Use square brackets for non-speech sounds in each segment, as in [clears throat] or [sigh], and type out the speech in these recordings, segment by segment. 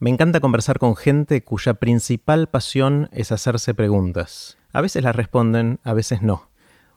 Me encanta conversar con gente cuya principal passion es hacerse preguntas. A veces las responden, a veces no.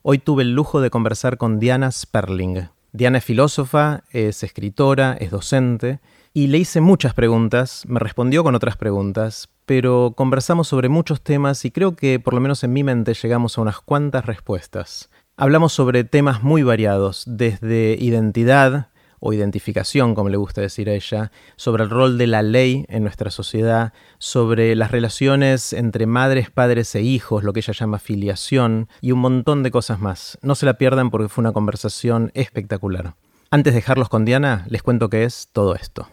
Hoy tuve el lujo de conversar con Diana Sperling. Diana es filósofa, es escritora, es docente, y le hice muchas preguntas, me respondió con otras preguntas, pero conversamos sobre muchos temas y creo que por lo menos en mi mente llegamos a unas cuantas respuestas. Hablamos sobre temas muy variados, desde identidad, o identificación, como le gusta decir a ella, sobre el rol de la ley en nuestra sociedad, sobre las relaciones entre madres, padres e hijos, lo que ella llama filiación, y un montón de cosas más. No se la pierdan porque fue una conversación espectacular. Antes de dejarlos con Diana, les cuento qué es todo esto.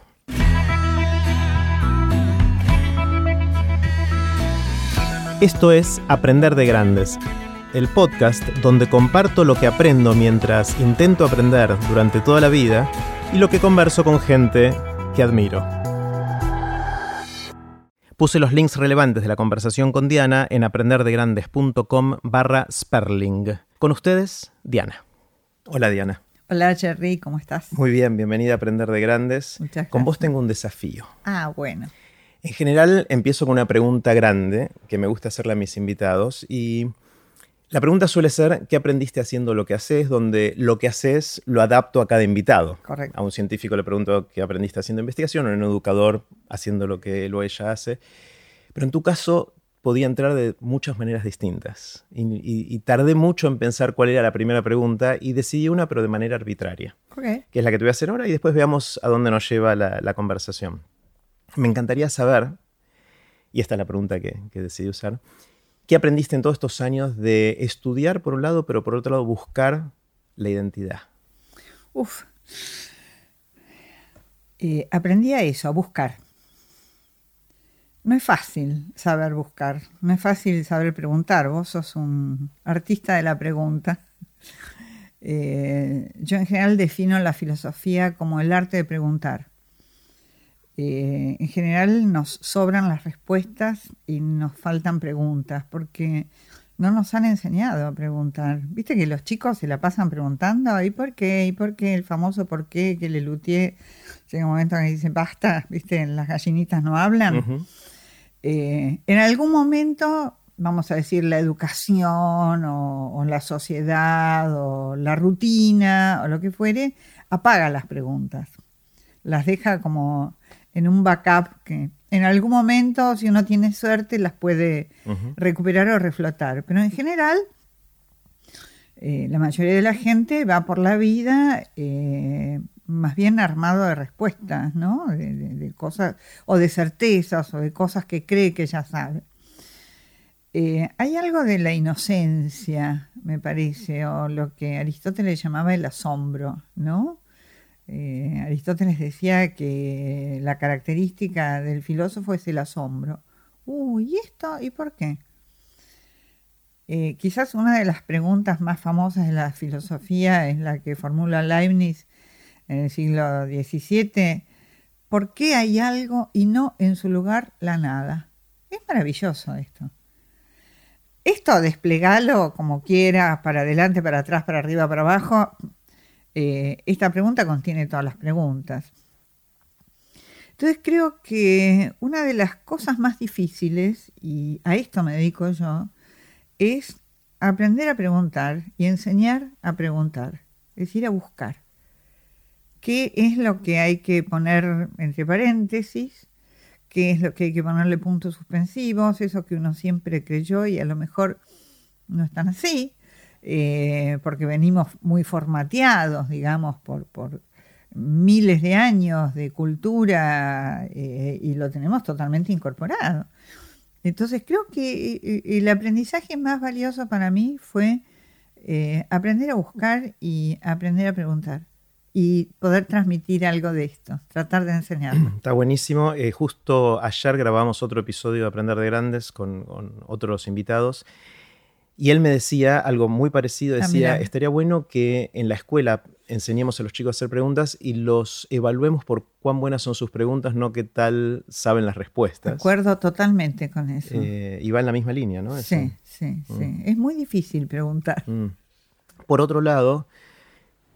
Esto es Aprender de Grandes el podcast donde comparto lo que aprendo mientras intento aprender durante toda la vida y lo que converso con gente que admiro. Puse los links relevantes de la conversación con Diana en aprenderdegrandes.com barra Sperling. Con ustedes, Diana. Hola Diana. Hola Jerry, ¿cómo estás? Muy bien, bienvenida a Aprender de Grandes. Muchas Con vos gracias. tengo un desafío. Ah, bueno. En general empiezo con una pregunta grande que me gusta hacerle a mis invitados y la pregunta suele ser, ¿qué aprendiste haciendo lo que haces? Donde lo que haces lo adapto a cada invitado. Correcto. A un científico le pregunto qué aprendiste haciendo investigación, o a un educador haciendo lo que él o ella hace. Pero en tu caso podía entrar de muchas maneras distintas. Y, y- y tardé mucho en pensar cuál era la primera pregunta y decidí una, pero de manera arbitraria, que es la que te voy a hacer ahora y después veamos a dónde nos lleva la, la conversación. Me encantaría saber, y esta es la pregunta que, que decidí usar, ¿qué aprendiste en todos estos años de estudiar por un lado, pero por otro lado buscar la identidad? Uf. Eh, aprendí a eso, a buscar. No es fácil saber buscar, no es fácil saber preguntar. Vos sos un artista de la pregunta. [laughs] Eh, yo en general defino la filosofía como el arte de preguntar. Eh, en general nos sobran las respuestas y nos faltan preguntas porque no nos han enseñado a preguntar. Viste que los chicos se la pasan preguntando, ¿y por qué? ¿Y por qué? El famoso por qué que le lutié. Llega un momento en que dice, basta, viste, las gallinitas no hablan. Eh, en algún momento, vamos a decir, la educación o, o la sociedad o la rutina o lo que fuere, apaga las preguntas. Las deja como en un backup que en algún momento, si uno tiene suerte, las puede recuperar o reflotar. Pero en general, eh, la mayoría de la gente va por la vida eh, más bien armado de respuestas, ¿no? De, de- de cosas, o de certezas, o de cosas que cree que ya sabe. Eh, hay algo de la inocencia, me parece, o lo que Aristóteles llamaba el asombro, ¿no? Eh, Aristóteles decía que la característica del filósofo es el asombro. Uy, ¿y esto? ¿Y por qué? Eh, quizás una de las preguntas más famosas de la filosofía es la que formula Leibniz en el siglo XVII. ¿Por qué hay algo y no en su lugar la nada? Es maravilloso esto. Esto desplegalo como quieras, para adelante, para atrás, para arriba, para abajo. Eh, esta pregunta contiene todas las preguntas. Entonces creo que una de las cosas más difíciles, y a esto me dedico yo, es aprender a preguntar y enseñar a preguntar, es decir, a buscar. ¿Qué es lo que hay que poner entre paréntesis? ¿Qué es lo que hay que ponerle puntos suspensivos? Eso que uno siempre creyó y a lo mejor no es tan así, eh, porque venimos muy formateados, digamos, por, por miles de años de cultura eh, y lo tenemos totalmente incorporado. Entonces creo que eh, el aprendizaje más valioso para mí fue eh, aprender a buscar y aprender a preguntar y poder transmitir algo de esto, tratar de enseñarlo. [clears throat] Está buenísimo. Eh, justo ayer grabamos otro episodio de Aprender de Grandes con, con otros invitados. Y él me decía algo muy parecido. Ah, Decía, estaría bueno que en la escuela enseñemos a los chicos a hacer preguntas y los evaluemos por cuán buenas son sus preguntas, no qué tal saben las De respuestas. acuerdo totalmente con eso. Eh, y va en la misma línea, ¿no? Eso. sí, sí, sí. Es muy difícil preguntar. Mm. Por otro lado,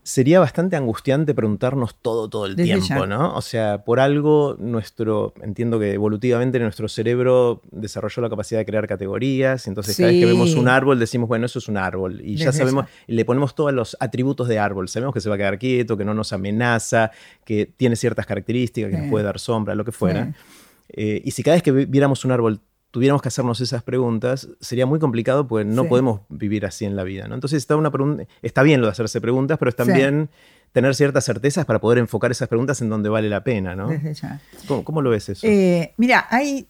sería bastante angustiante preguntarnos todo, todo el Desde tiempo, ya. ¿no? O sea, por algo nuestro, entiendo que evolutivamente nuestro cerebro desarrolló la capacidad de crear categorías, entonces cada vez que vemos un árbol decimos, bueno, eso es un árbol, y ya sabemos, ya. le ponemos todos los atributos de árbol, sabemos que se va a quedar quieto, que no nos amenaza, que tiene ciertas características, que Sí. nos puede dar sombra, lo que fuera. Sí. Eh, y si cada vez que vi- viéramos un árbol tuviéramos que hacernos esas preguntas, sería muy complicado porque no Sí. podemos vivir así en la vida. ¿no? Entonces está, una está bien lo de hacerse preguntas, pero es Sí. también tener ciertas certezas para poder enfocar esas preguntas en donde vale la pena. ¿no? Desde ya. ¿Cómo, cómo lo ves eso? Eh, mira, hay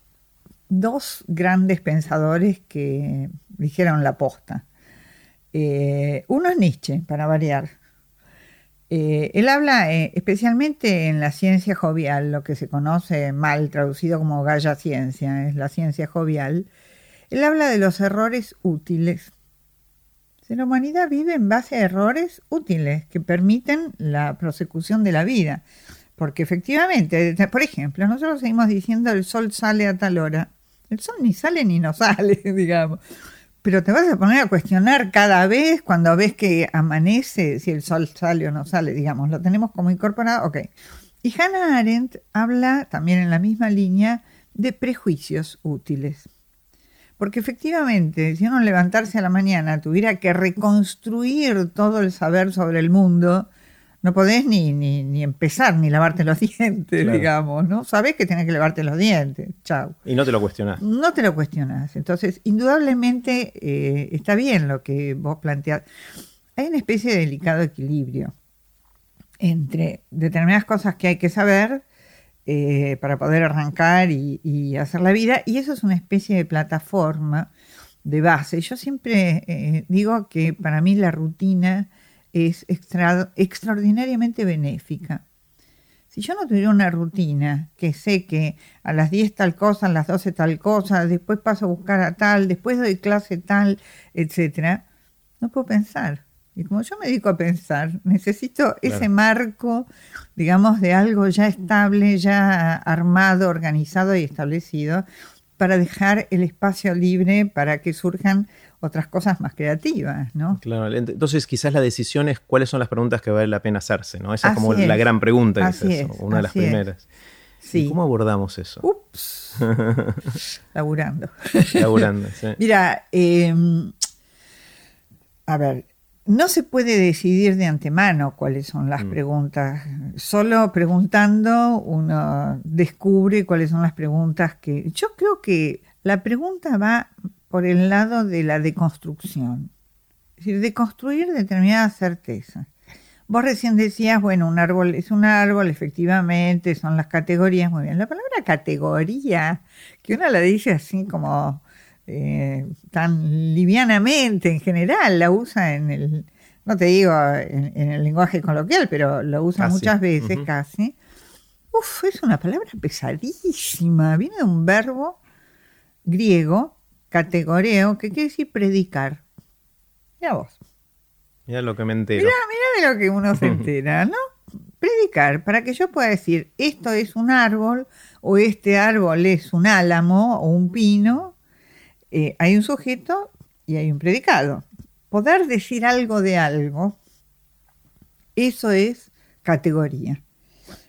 dos grandes pensadores que dijeron la posta. Eh, uno es Nietzsche, para variar. Eh, él habla eh, especialmente en la ciencia jovial, lo que se conoce mal traducido como Gaia Ciencia, es la ciencia jovial. Él habla de los errores útiles. La humanidad vive en base a errores útiles que permiten la prosecución de la vida. Porque efectivamente, por ejemplo, nosotros seguimos diciendo el sol sale a tal hora. El sol ni sale ni no [laughs] sale, digamos. Pero te vas a poner a cuestionar cada vez cuando ves que amanece si el sol sale o no sale, digamos, lo tenemos como incorporado, ok. Y Hannah Arendt habla también en la misma línea de prejuicios útiles. Porque efectivamente, si uno levantarse a la mañana tuviera que reconstruir todo el saber sobre el mundo, no podés ni, ni, ni empezar ni lavarte los [laughs] dientes, Claro. digamos, ¿no? Sabés que tenés que lavarte los dientes, chau. y no te lo cuestionás. No te lo cuestionas. Entonces, indudablemente eh, está bien lo que vos planteás. Hay una especie de delicado equilibrio entre determinadas cosas que hay que saber eh, para poder arrancar y, y hacer la vida, y eso es una especie de plataforma de base. Yo siempre eh, digo que para mí la rutina es extra- extraordinariamente benéfica. Si yo no tuviera una rutina, que sé que a las 10 tal cosa, a las 12 tal cosa, después paso a buscar a tal, después doy clase tal, etcétera, no puedo pensar. Y como yo me dedico a pensar, necesito ese marco, digamos, de algo ya estable, ya armado, organizado y establecido, para dejar el espacio libre para que surjan otras cosas más creativas, ¿no? Claro, ent- entonces quizás la decisión es cuáles son las preguntas que vale la pena hacerse, ¿no? Esa es como la gran pregunta, Así quizás, es, una de las es. primeras. Sí. ¿Y cómo abordamos eso? Ups. [laughs] Laburando. Laburando, sí. Mira, eh, a ver, no se puede decidir de antemano cuáles son las Mm. preguntas. Solo preguntando uno descubre cuáles son las preguntas que... Yo creo que la pregunta va por el lado de la deconstrucción. Es decir, deconstruir determinadas certezas. Vos recién decías, bueno, un árbol es un árbol, efectivamente, son las categorías, muy bien. La palabra categoría, que uno la dice así como eh, tan livianamente en general, la usa en el, no te digo en, en el lenguaje coloquial, pero lo usa Casi. muchas veces casi. Uf, es una palabra pesadísima, viene de un verbo griego, categoreo, que quiere decir predicar. Mira vos. Mira lo que me entero. Mira, mira de lo que uno se [laughs] entera, ¿no? Predicar, para que yo pueda decir, esto es un árbol, o este árbol es un álamo o un pino, eh, hay un sujeto y hay un predicado. Poder decir algo de algo, eso es categoría.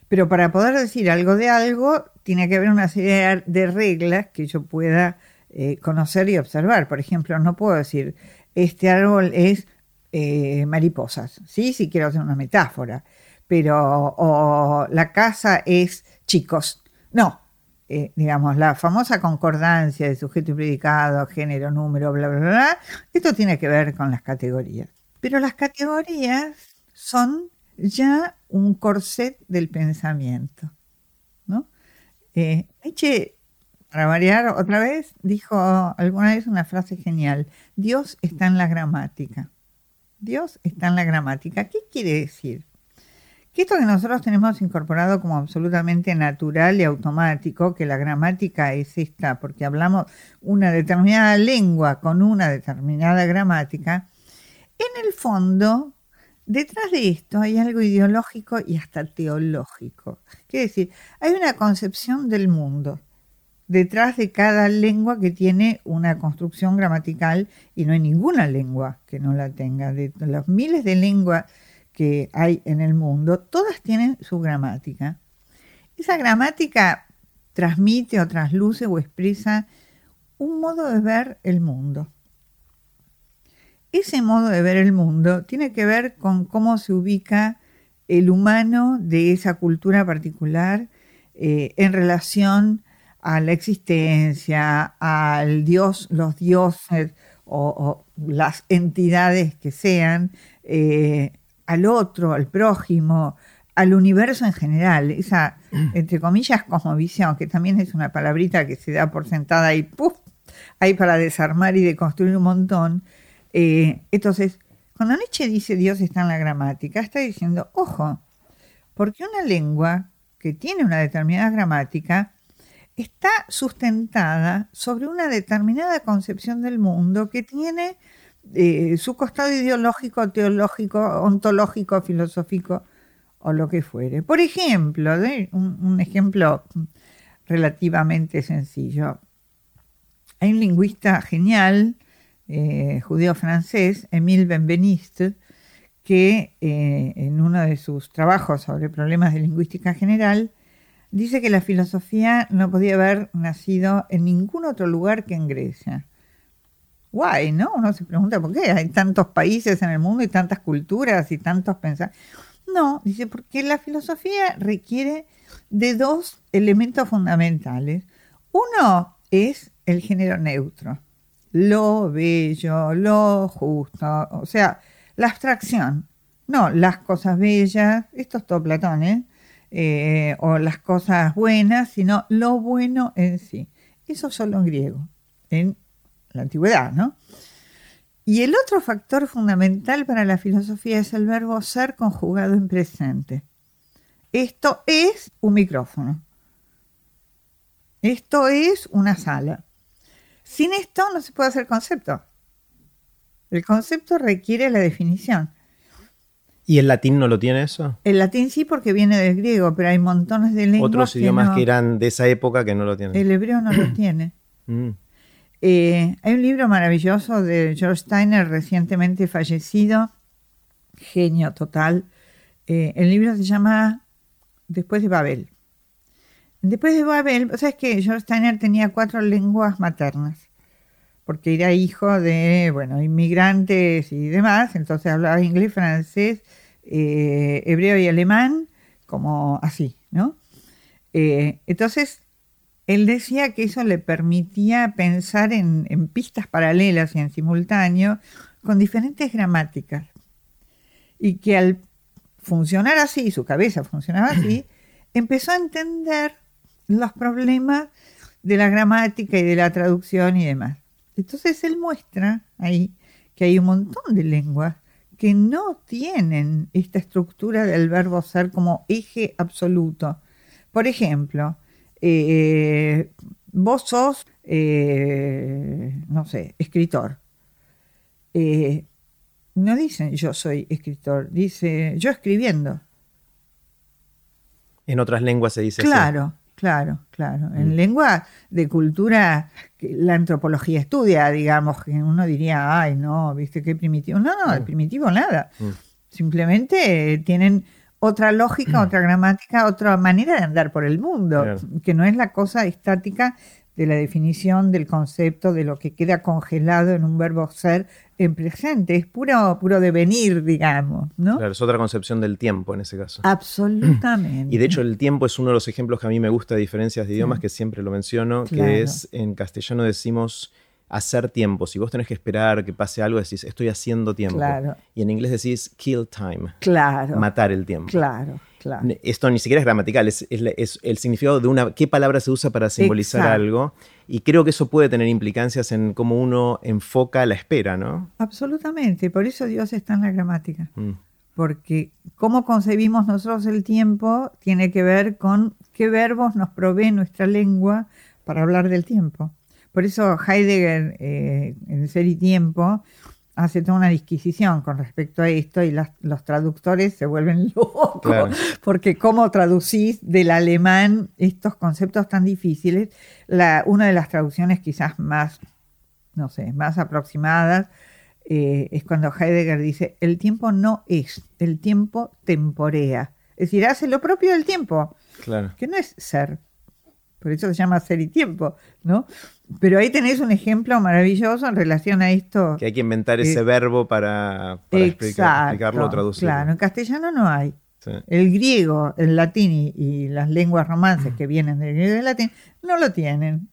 Pero para poder decir algo de algo, tiene que haber una serie de reglas que yo pueda eh, conocer y observar. Por ejemplo, no puedo decir, este árbol es eh, mariposas, ¿sí? Si quiero hacer una metáfora. Pero, o la casa es chicos. No, eh, digamos, la famosa concordancia de sujeto y predicado, género, número, bla, bla, bla, esto tiene que ver con las categorías. Pero las categorías son ya un corset del pensamiento, ¿no? Eh, para variar otra vez, dijo alguna vez una frase genial, Dios está en la gramática. Dios está en la gramática. ¿Qué quiere decir? Que esto que nosotros tenemos incorporado como absolutamente natural y automático, que la gramática es esta, porque hablamos una determinada lengua con una determinada gramática, en el fondo, detrás de esto hay algo ideológico y hasta teológico. Quiere decir, hay una concepción del mundo detrás de cada lengua que tiene una construcción gramatical y no hay ninguna lengua que no la tenga. De los miles de lenguas que hay en el mundo, todas tienen su gramática. Esa gramática transmite o trasluce o expresa un modo de ver el mundo. Ese modo de ver el mundo tiene que ver con cómo se ubica el humano de esa cultura particular eh, en relación a la existencia, al Dios, los dioses o, las entidades que sean, eh, al otro, al prójimo, al universo en general, esa, [clears throat] entre comillas, cosmovisión, que también es una palabrita que se da por sentada y ¡puf! ahí para desarmar y deconstruir un montón. Eh, entonces, cuando Nietzsche dice Dios está en la gramática, está diciendo, ojo, porque una lengua que tiene una determinada gramática está sustentada sobre una determinada concepción del mundo que tiene eh, su costado ideológico, teológico, ontológico, filosófico o lo que fuere. Por ejemplo, un, ejemplo relativamente sencillo. Hay un lingüista genial, eh, judío-francés, Émile Benveniste, que eh, en uno de sus trabajos sobre problemas de lingüística general dice que la filosofía no podía haber nacido en ningún otro lugar que en Grecia. Guay, ¿no? Uno se pregunta por qué hay tantos países en el mundo y tantas culturas y tantos pensamientos. No, dice, porque la filosofía requiere de dos elementos fundamentales. Uno es el género neutro, lo bello, lo justo, o sea, la abstracción, no las cosas bellas, esto es todo Platón, ¿eh? Eh, o las cosas buenas, sino lo bueno en sí. Eso solo en griego, en la antigüedad, ¿no? Y el otro factor fundamental para la filosofía es el verbo ser conjugado en presente. Esto es un micrófono. Esto es una sala. Sin esto no se puede hacer concepto. El concepto requiere la definición. ¿Y el latín no lo tiene eso? El latín sí porque viene del griego, pero hay montones de lenguas. Otros idiomas que, eran de esa época que no lo tienen. El hebreo no lo [clears throat] tiene. Mm. Eh, hay un libro maravilloso de George Steiner, recientemente fallecido, genio total. Eh, el libro se llama Después de Babel. Después de Babel, o sea, es que George Steiner tenía cuatro lenguas maternas porque era hijo de, bueno, inmigrantes y demás, entonces hablaba inglés, francés, eh, hebreo y alemán, como así, ¿no? Eh, entonces, él decía que eso le permitía pensar en, en, pistas paralelas y en simultáneo con diferentes gramáticas. Y que al funcionar así, su cabeza funcionaba así, [clears throat] empezó a entender los problemas de la gramática y de la traducción y demás. Entonces él muestra ahí que hay un montón de lenguas que no tienen esta estructura del verbo ser como eje absoluto. Por ejemplo, eh, vos sos, eh, no sé, escritor. Eh, no dicen yo soy escritor, dice yo escribiendo. En otras lenguas se dice Claro, Claro, claro. En mm. lengua de cultura, la antropología estudia, digamos, que uno diría, ay, no, viste qué primitivo. No, no, de mm. primitivo nada. Mm. Simplemente tienen otra lógica, otra gramática, otra manera de andar por el mundo, que no es la cosa estática de la definición del concepto de lo que queda congelado en un verbo ser en presente, es puro, puro devenir, digamos, ¿no? Claro, es otra concepción del tiempo en ese caso. Absolutamente. Y de hecho el tiempo es uno de los ejemplos que a mí me gusta de diferencias de idiomas, que siempre lo menciono, que es en castellano decimos hacer tiempo. Si vos tenés que esperar que pase algo, decís estoy haciendo tiempo. Claro. Y en inglés decís kill time. Claro. Matar el tiempo. Claro. Esto ni siquiera es gramatical, es, el significado de una, qué palabra se usa para simbolizar algo. Y creo que eso puede tener implicancias en cómo uno enfoca la espera, ¿no? Absolutamente, por eso Dios está en la gramática. Mm. Porque cómo concebimos nosotros el tiempo tiene que ver con qué verbos nos provee nuestra lengua para hablar del tiempo. Por eso Heidegger, eh, en Ser y Tiempo, hace toda una disquisición con respecto a esto y los traductores se vuelven [laughs] locos, porque cómo traducís del alemán estos conceptos tan difíciles. La, una de las traducciones quizás más, no sé, más aproximadas eh, es cuando Heidegger dice, el tiempo no es, el tiempo temporea. Es decir, hace lo propio del tiempo, Claro. que no es ser. Por eso se llama ser y tiempo, ¿no? Pero ahí tenés un ejemplo maravilloso en relación a esto. Que hay que inventar ese Eh, verbo para, para explicar- Exacto, explicarlo o traducirlo. Claro, en castellano no hay. Sí. El griego, el latín y, y las lenguas romances que vienen del griego y del latín no lo tienen.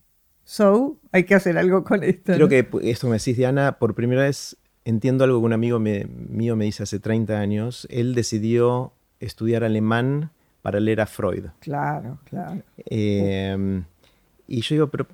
So, hay que hacer algo con esto. Creo ¿no? que esto me decís, Diana, por primera vez entiendo algo que un amigo me- mío me dice hace 30 años. Él decidió estudiar alemán para leer a Freud. Claro, claro. Eh, y yo digo, pero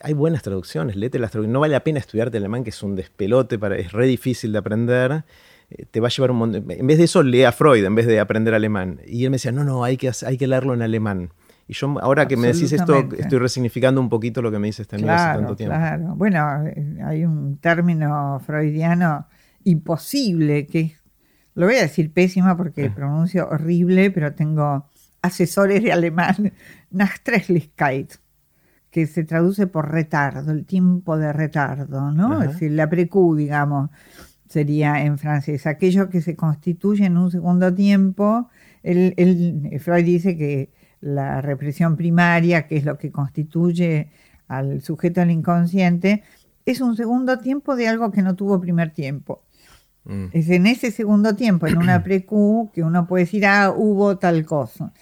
hay- buenas traducciones, léete las traducciones. No vale la pena estudiarte alemán, que es un despelote, para, es re difícil de aprender. Eh, Te va a llevar un montón. En vez de eso, lee a Freud en vez de aprender alemán. Y él me decía, no, no, hay que, hay que leerlo en alemán. Y yo, ahora que me decís esto, estoy resignificando un poquito lo que me dice este hace tanto tiempo. claro. Bueno, eh, hay un término freudiano imposible que es- lo voy a decir pésima porque Eh. pronuncio horrible, pero tengo asesores de alemán, [laughs] Nachträglichkeit, que se traduce por retardo, el tiempo de retardo, ¿no? Ajá. Es decir, la precu, digamos, sería en francés, aquello que se constituye en un segundo tiempo. El, el- Freud dice que la represión primaria, que es lo que constituye al sujeto del inconsciente, es un segundo tiempo de algo que no tuvo primer tiempo. Mm. Es en ese segundo tiempo, en una precu, que uno puede decir, ah, hubo tal cosa.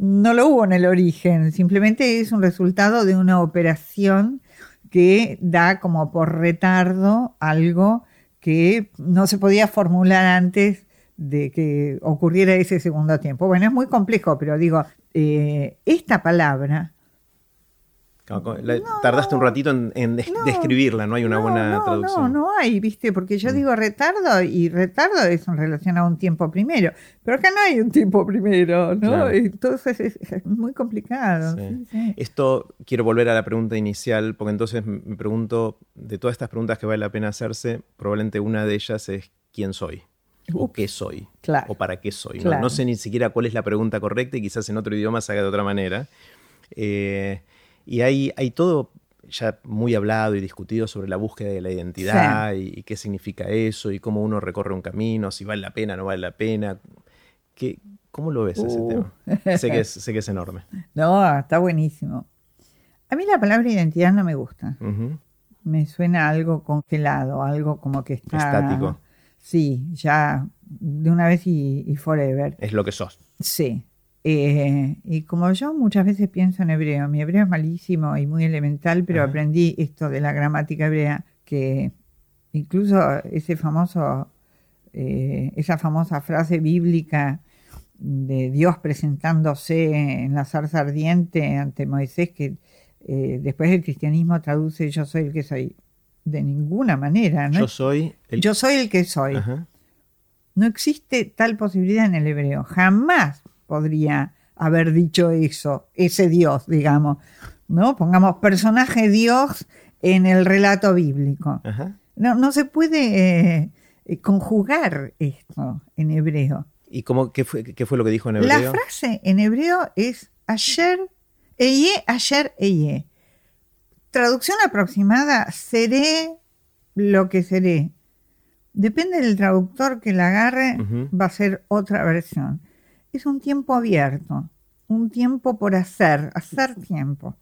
No lo hubo en el origen, simplemente es un resultado de una operación que da como por retardo algo que no se podía formular antes de que ocurriera ese segundo tiempo. Bueno, es muy complejo, pero digo, eh, esta palabra Como- como- la- tardaste un ratito en, en des- No, describirla, no hay una no, buena no, traducción. No, no hay, ¿viste? Porque yo Mm. digo retardo y retardo es en relación a un tiempo primero. Pero acá no hay un tiempo primero, ¿no? Claro. Entonces es, es muy complicado. Sí. sí, sí. Esto quiero volver a la pregunta inicial, porque entonces me pregunto, de todas estas preguntas que vale la pena hacerse, probablemente una de ellas es ¿quién soy? ¿O qué soy? Claro. ¿O para qué soy? No-. No, sé ni siquiera cuál es la pregunta correcta y quizás en otro idioma se haga de otra manera. Eh, y hay, hay todo ya muy hablado y discutido sobre la búsqueda de la identidad y, y qué significa eso y cómo uno recorre un camino, si vale la pena, no vale la pena. ¿Qué, ¿Cómo lo ves ese Uh. tema? Sé que, es, sé que es enorme. [laughs] No, está buenísimo. A mí la palabra identidad no me gusta. Me suena algo congelado, algo como que está... Estático. Sí, ya de una vez y, y forever. Es lo que sos. Sí. Eh, y como yo muchas veces pienso en hebreo, mi hebreo es malísimo y muy elemental, pero aprendí esto de la gramática hebrea, que incluso ese famoso, eh, esa famosa frase bíblica de Dios presentándose en la zarza ardiente ante Moisés, que eh, después el cristianismo traduce yo soy el que soy. De ninguna manera, ¿no? Yo soy el... Yo soy el que soy. No existe tal posibilidad en el hebreo. Jamás podría haber dicho eso, ese Dios, digamos. ¿No? Pongamos personaje Dios en el relato bíblico. Ajá. No, no se puede eh, conjugar esto en hebreo. ¿Y cómo, qué, fue, qué fue lo que dijo en La hebreo? frase en hebreo es ayer, eye, ayer, eye. Traducción aproximada, seré lo que seré. Depende del traductor que la agarre, va a ser otra versión. Es un tiempo abierto, un tiempo por hacer, hacer tiempo.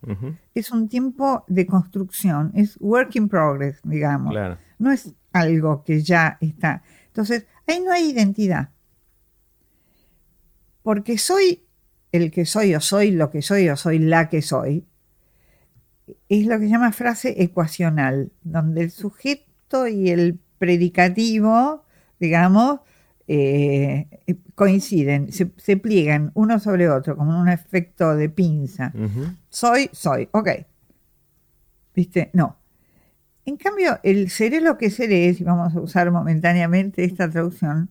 Es un tiempo de construcción, es work in progress, digamos. Claro. No es algo que ya está. Entonces, ahí no hay identidad. Porque soy el que soy o soy lo que soy o soy la que soy. Es lo que se llama frase ecuacional, donde el sujeto y el predicativo, digamos, eh, coinciden, se, se pliegan uno sobre otro, como un efecto de pinza. Soy, soy, ok. ¿Viste? No. En cambio, el seré lo que seré, si vamos a usar momentáneamente esta traducción,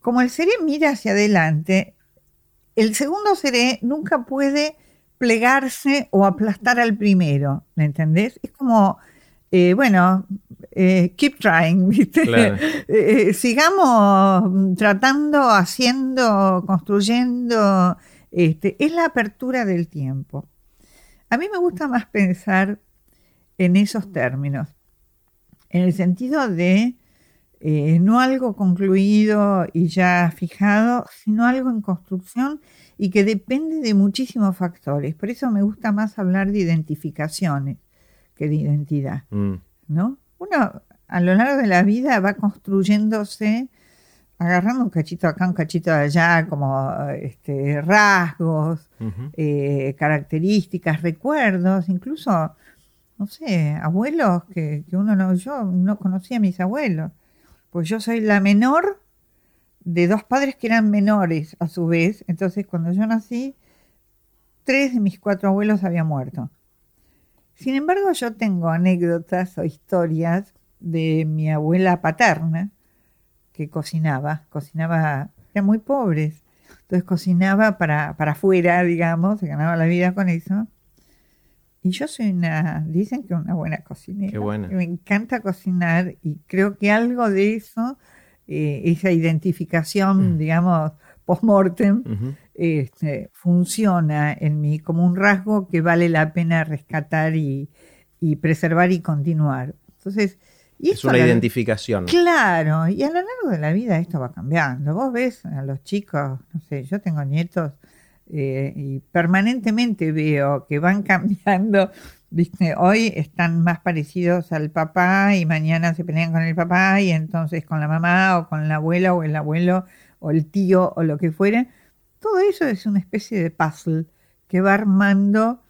como el seré mira hacia adelante, el segundo seré nunca puede plegarse o aplastar al primero, ¿me entendés? Es como, eh, bueno, eh, keep trying, [laughs] ¿viste? Claro. Eh, sigamos tratando, haciendo, construyendo, este, es la apertura del tiempo. A mí me gusta más pensar en esos términos. en el sentido de eh, no algo concluido y ya fijado, sino algo en construcción y que depende de muchísimos factores. Por eso me gusta más hablar de identificaciones que de identidad. Mm. ¿no? Uno a lo largo de la vida va construyéndose, agarrando un cachito acá, un cachito allá, como este, rasgos, eh, características, recuerdos, incluso, no sé, abuelos que, que uno no, yo no conocía a mis abuelos pues yo soy la menor de dos padres que eran menores a su vez. Entonces, cuando yo nací, tres de mis cuatro abuelos habían muerto. Sin embargo, yo tengo anécdotas o historias de mi abuela paterna que cocinaba, cocinaba, eran muy pobres, entonces cocinaba para, para afuera, digamos, se ganaba la vida con eso. Y yo soy una, dicen que una buena cocinera. Qué buena. Me encanta cocinar y creo que algo de eso, eh, esa identificación, mm. digamos, post-mortem, este, funciona en mí como un rasgo que vale la pena rescatar y, preservar y continuar. Entonces, y es una identificación. Claro, y a lo largo de la vida esto va cambiando. Vos ves a los chicos, no sé, yo tengo nietos eh, y permanentemente veo que van [laughs] cambiando. ¿viste? Hoy están más parecidos al papá y mañana se pelean con el papá y entonces con la mamá o con la abuela o el abuelo o el tío o lo que fuera. Todo eso es una especie de puzzle que va armando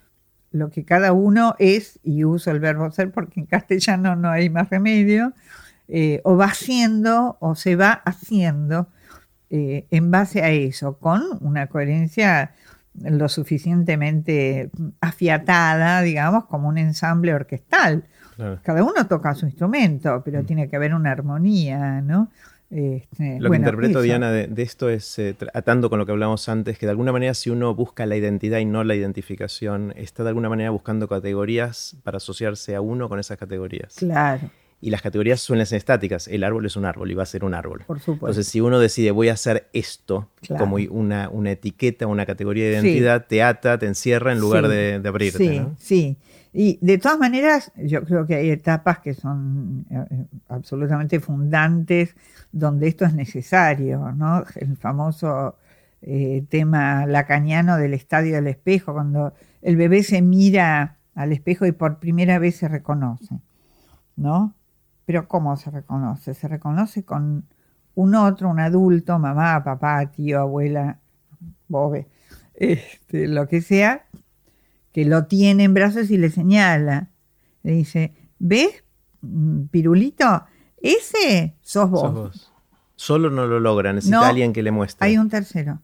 lo que cada uno es, y uso el verbo ser porque en castellano no hay más remedio, eh, o va haciendo o se va haciendo eh, en base a eso, con una coherencia lo suficientemente afiatada, digamos, como un ensamble orquestal. Cada uno toca su instrumento, pero mm. tiene que haber una armonía, ¿no? Este, lo que interpreto, Diana, de, esto es, eh, atando con lo que hablamos antes, que de alguna manera si uno busca la identidad y no la identificación, está de alguna manera buscando categorías para asociarse a uno con esas categorías. Claro y las categorías suelen ser estáticas. El árbol es un árbol y va a ser un árbol. Por supuesto. Entonces, si uno decide voy a hacer esto como una, una, etiqueta, una categoría de identidad, te ata, te encierra en lugar de, abrirte. Sí, sí. Y de todas maneras, yo creo que hay etapas que son eh, absolutamente fundantes donde esto es necesario, ¿no? El famoso eh, tema lacaniano del estadio del espejo, cuando el bebé se mira al espejo y por primera vez se reconoce, ¿no? Pero ¿cómo se reconoce? Se reconoce con un otro, un adulto, mamá, papá, tío, abuela, bobe, este, lo que sea, que lo tiene en brazos y le señala. Le dice, ¿ves, mm, pirulito? Ese sos vos. Solo no lo logra, necesita alguien que le muestre. Hay un tercero.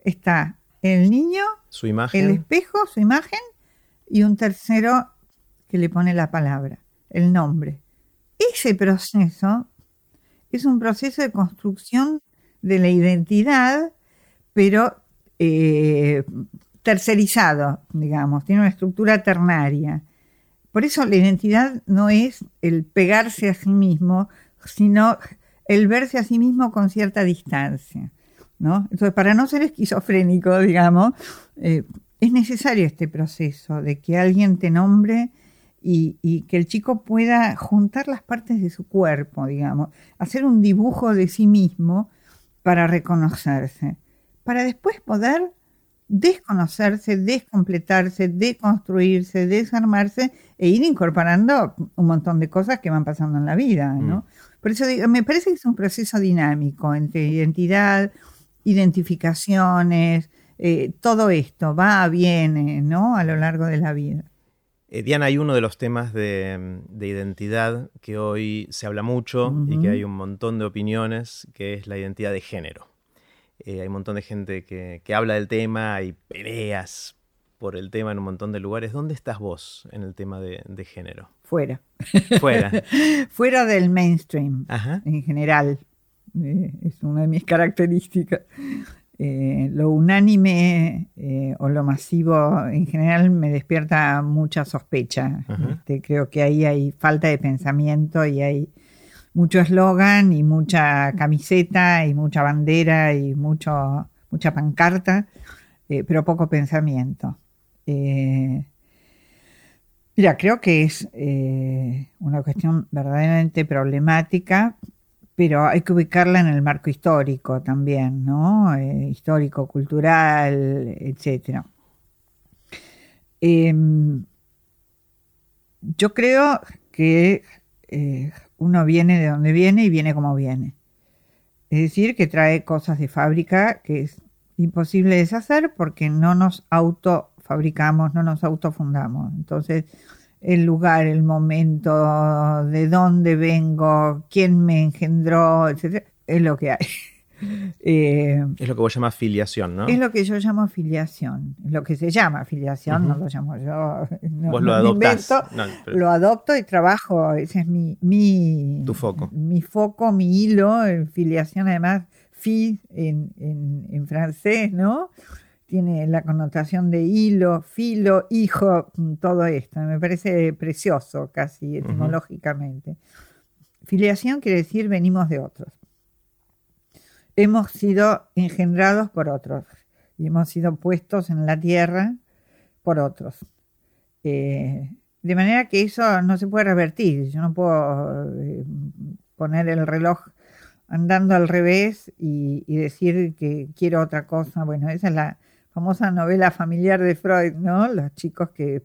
Está el niño, su imagen, el espejo, su imagen, y un tercero que le pone la palabra, el nombre. Ese proceso es un proceso de construcción de la identidad, pero eh, tercerizado, digamos, tiene una estructura ternaria. Por eso la identidad no es el pegarse a sí mismo, sino el verse a sí mismo con cierta distancia. ¿no? Entonces, para no ser esquizofrénico, digamos, eh, es necesario este proceso de que alguien te nombre y, que el chico pueda juntar las partes de su cuerpo, digamos, hacer un dibujo de sí mismo para reconocerse, para después poder desconocerse, descompletarse, deconstruirse, desarmarse e ir incorporando un montón de cosas que van pasando en la vida, ¿no? Mm. Por eso digo, me parece que es un proceso dinámico entre identidad, identificaciones, eh, todo esto va, viene, ¿no? A lo largo de la vida. Eh, Diana, hay uno de los temas de, identidad que hoy se habla mucho y que hay un montón de opiniones, que es la identidad de género. Eh, hay un montón de gente que, habla del tema, hay peleas por el tema en un montón de lugares. ¿Dónde estás vos en el tema de, género? Fuera. Fuera. [laughs] Fuera del mainstream en general. Eh, es una de mis características. Eh, lo unánime eh, o lo masivo en general me despierta mucha sospecha. Este, creo que ahí hay falta de pensamiento y hay mucho eslogan y mucha camiseta y mucha bandera y mucho, mucha pancarta, eh, pero poco pensamiento. Mira, creo que es una cuestión verdaderamente problemática, pero hay que ubicarla en el marco histórico también, ¿no? Eh, histórico, cultural, etcétera. Em, yo creo que eh, uno viene de donde viene y viene como viene. Es decir, que trae cosas de fábrica que es imposible deshacer porque no nos autofabricamos, no nos autofundamos. Entonces, el lugar, el momento, de dónde vengo, quién me engendró, etc., es lo que hay. [laughs] Eh, es lo que vos llamas filiación, ¿no? Es lo que yo llamo filiación, lo que se llama filiación, no lo llamo yo. vos lo adoptás. Lo adopto y trabajo, ese es mi, mi, tu foco. Mi foco, mi hilo, filiación además, fi en, en, en francés, ¿no? Tiene la connotación de hilo, filo, hijo, todo esto. Me parece precioso casi etimológicamente. Filiación quiere decir venimos de otros hemos sido engendrados por otros y hemos sido puestos en la tierra por otros. Eh, de manera que eso no se puede revertir. Yo no puedo eh, poner el reloj andando al revés y, decir que quiero otra cosa. Bueno, esa es la famosa novela familiar de Freud, ¿no? Los chicos que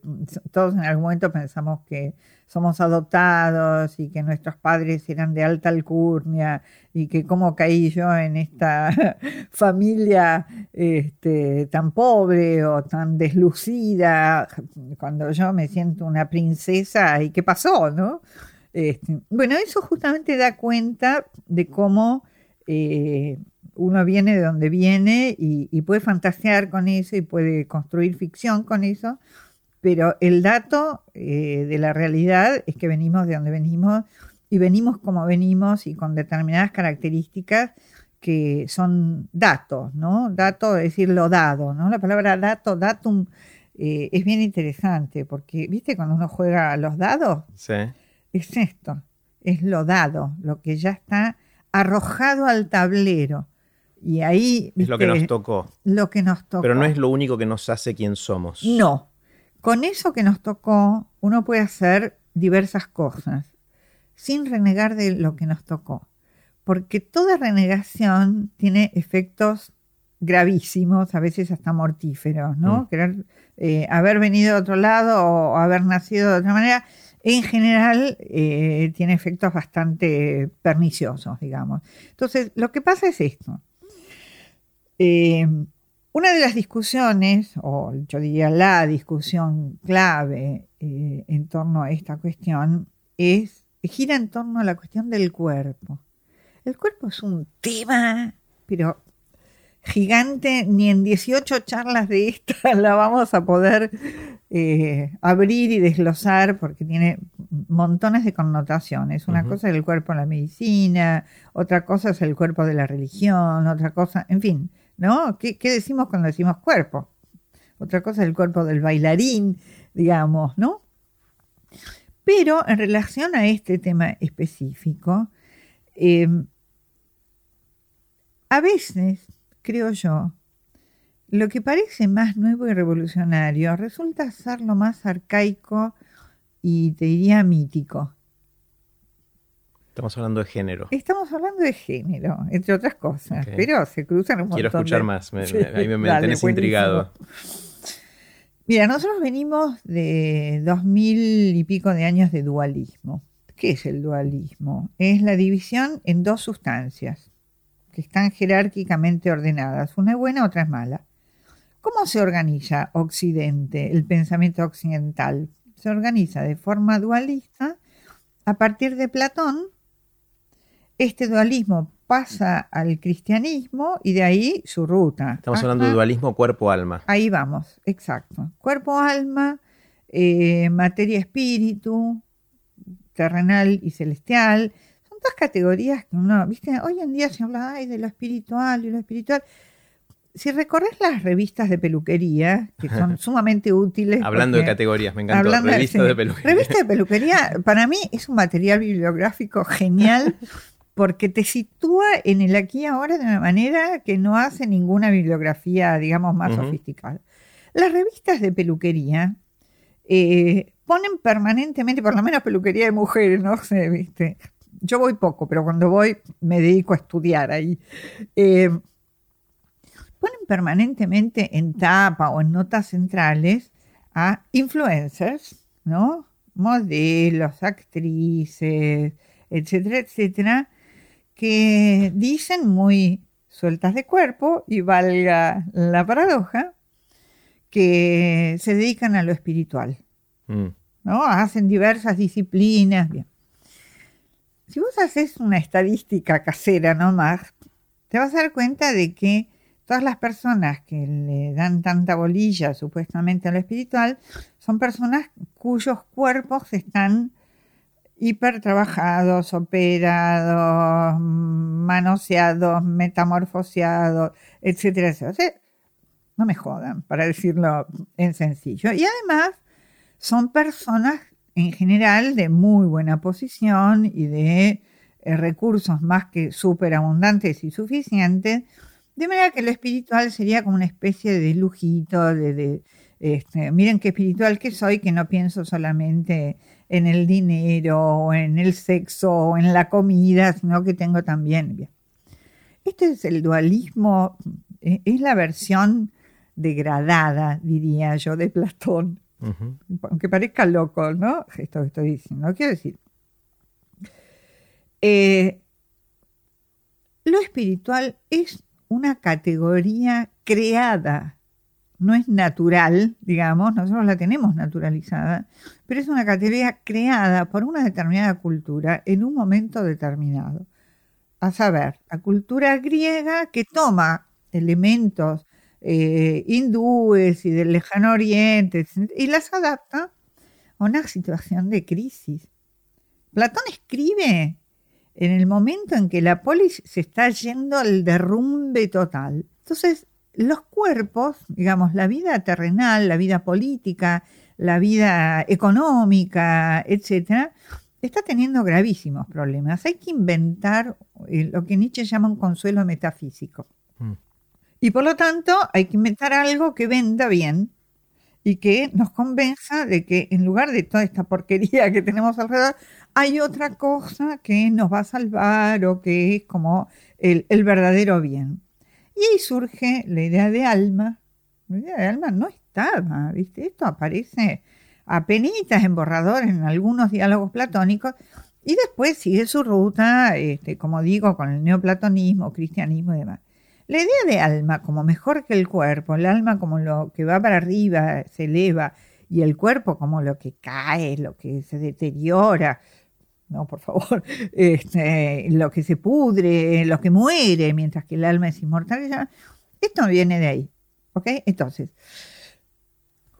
todos en algún momento pensamos que somos adoptados y que nuestros padres eran de alta alcurnia y que cómo caí yo en esta [laughs] familia este, tan pobre o tan deslucida, cuando yo me siento una princesa y qué pasó, ¿no? Este, bueno, eso justamente da cuenta de cómo eh, uno viene de donde viene y, y puede fantasear con eso y puede construir ficción con eso, pero el dato eh, de la realidad es que venimos de donde venimos y venimos como venimos y con determinadas características que son datos, ¿no? Dato es decir lo dado, ¿no? La palabra dato, datum, eh, es bien interesante porque, ¿viste cuando uno juega a los dados? Sí. Es esto, es lo dado, lo que ya está arrojado al tablero. Y ahí... Es lo que nos tocó. Lo que nos tocó. Pero no es lo único que nos hace quien somos. No, con eso que nos tocó, uno puede hacer diversas cosas, sin renegar de lo que nos tocó. Porque toda renegación tiene efectos gravísimos, a veces hasta mortíferos, ¿no? Mm. Querer eh, haber venido de otro lado o haber nacido de otra manera, en general eh, tiene efectos bastante perniciosos, digamos. Entonces, lo que pasa es esto. Eh, una de las discusiones, o yo diría la discusión clave eh, en torno a esta cuestión, es gira en torno a la cuestión del cuerpo. El cuerpo es un tema, pero gigante, ni en 18 charlas de esta [laughs] la vamos a poder eh, abrir y desglosar porque tiene montones de connotaciones. Una cosa es el cuerpo en la medicina, otra cosa es el cuerpo de la religión, otra cosa, en fin, ¿no? ¿Qué, decimos cuando decimos cuerpo? Otra cosa es el cuerpo del bailarín, digamos, ¿no? Pero en relación a este tema específico, em, a veces, creo yo, lo que parece más nuevo y revolucionario resulta ser lo más arcaico y te diría mítico. Estamos hablando de género. Estamos hablando de género, entre otras cosas, pero se cruzan un montón Quiero escuchar más, me, ahí me, tenés intrigado. Mira, nosotros venimos de dos mil y pico de años de dualismo. ¿Qué es el dualismo? Es la división en dos sustancias que están jerárquicamente ordenadas. Una es buena, otra es mala. ¿Cómo se organiza Occidente, el pensamiento occidental? Se organiza de forma dualista a partir de Platón, este dualismo pasa al cristianismo y de ahí su ruta. Estamos hablando de dualismo cuerpo-alma. Ahí vamos, exacto. Cuerpo-alma, eh, materia-espíritu, terrenal y celestial. Son dos categorías que uno, viste, hoy en día se habla de lo espiritual y lo espiritual. Si recorres las revistas de peluquería, que son [laughs] sumamente útiles. Hablando de categorías, me encantó. Revistas de, de peluquería. Revista de peluquería, para mí es un material bibliográfico genial [laughs] porque te sitúa en el aquí y ahora de una manera que no hace ninguna bibliografía, digamos, más sofisticada. Las revistas de peluquería, eh, ponen permanentemente, por lo menos peluquería de mujeres, no [laughs] sé, viste. Yo voy poco, pero cuando voy me dedico a estudiar ahí. Eh, ponen permanentemente en tapa o en notas centrales a influencers, ¿no? Modelos, actrices, etcétera, etcétera, que dicen muy sueltas de cuerpo, y valga la paradoja, que se dedican a lo espiritual. Mm. ¿no? Hacen diversas disciplinas. Si vos haces una estadística casera nomás, te vas a dar cuenta de que todas las personas que le dan tanta bolilla supuestamente a lo espiritual son personas cuyos cuerpos están hiper trabajados, operados, manoseados, metamorfoseados, etcétera, etcétera. no me jodan, para decirlo en sencillo. Y además son personas en general de muy buena posición y de eh, recursos más que súper abundantes y suficientes, de manera que lo espiritual sería como una especie de lujito, de, este, miren qué espiritual que soy, que no pienso solamente en el dinero o en el sexo o en la comida, sino que tengo también. Este es el dualismo, eh, es la versión degradada, diría yo, de Platón. Aunque parezca loco, ¿no? Esto que estoy diciendo. Quiero decir, eh, lo espiritual es una categoría creada, no es natural, digamos, nosotros la tenemos naturalizada, pero es una categoría creada por una determinada cultura en un momento determinado. A saber, la cultura griega que toma elementos eh, hindúes y del lejano oriente, y las adapta a una situación de crisis. Platón escribe en el momento en que la polis se está yendo al derrumbe total. Entonces, los cuerpos, digamos, la vida terrenal, la vida política, la vida económica, etcétera, está teniendo gravísimos problemas. Hay que inventar eh, lo que Nietzsche llama un consuelo metafísico. Mm. Y por lo tanto hay que inventar algo que venda bien y que nos convenza de que en lugar de toda esta porquería que tenemos alrededor, hay otra cosa que nos va a salvar o que es como el, verdadero bien. Y ahí surge la idea de alma. La idea de alma no estaba, ¿viste? Esto aparece a penitas en borrador en algunos diálogos platónicos y después sigue su ruta, este, como digo, con el neoplatonismo, cristianismo y demás. La idea de alma como mejor que el cuerpo, el alma como lo que va para arriba, se eleva, y el cuerpo como lo que cae, lo que se deteriora, no, por favor, [laughs] este, lo que se pudre, lo que muere, mientras que el alma es inmortal, esto viene de ahí. ¿Ok? Entonces,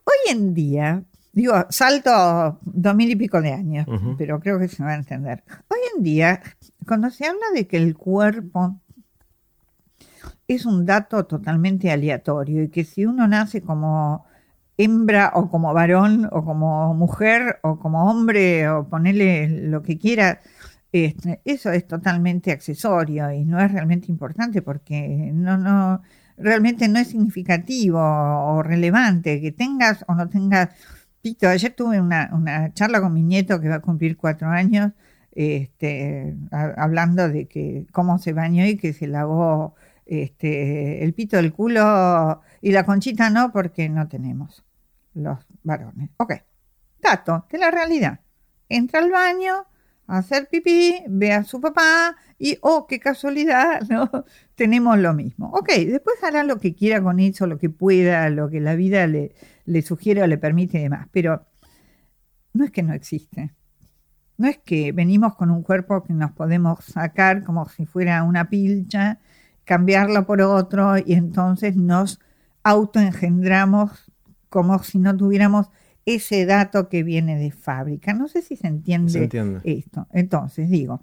hoy en día, digo, salto dos mil y pico de años, pero creo que se va a entender. Hoy en día, cuando se habla de que el cuerpo es un dato totalmente aleatorio y que si uno nace como hembra o como varón o como mujer o como hombre o ponerle lo que quiera, este, eso es totalmente accesorio y no es realmente importante porque no, no, realmente no es significativo o relevante que tengas o no tengas pito. Ayer tuve una, una charla con mi nieto que va a cumplir cuatro años, este, hablando de que cómo se bañó y que se lavó este, el pito del culo y la conchita no, porque no tenemos los varones. Ok, dato de la realidad. Entra al baño a hacer pipí, ve a su papá y, oh, qué casualidad, [laughs] ¿no? Tenemos lo mismo. Ok, después hará lo que quiera con eso, lo que pueda, lo que la vida le, le sugiere o le permite y demás, pero no es que no existe. No es que venimos con un cuerpo que nos podemos sacar como si fuera una pilcha cambiarlo por otro y entonces nos autoengendramos como si no tuviéramos ese dato que viene de fábrica. No sé si se entiende, esto. Entonces, digo,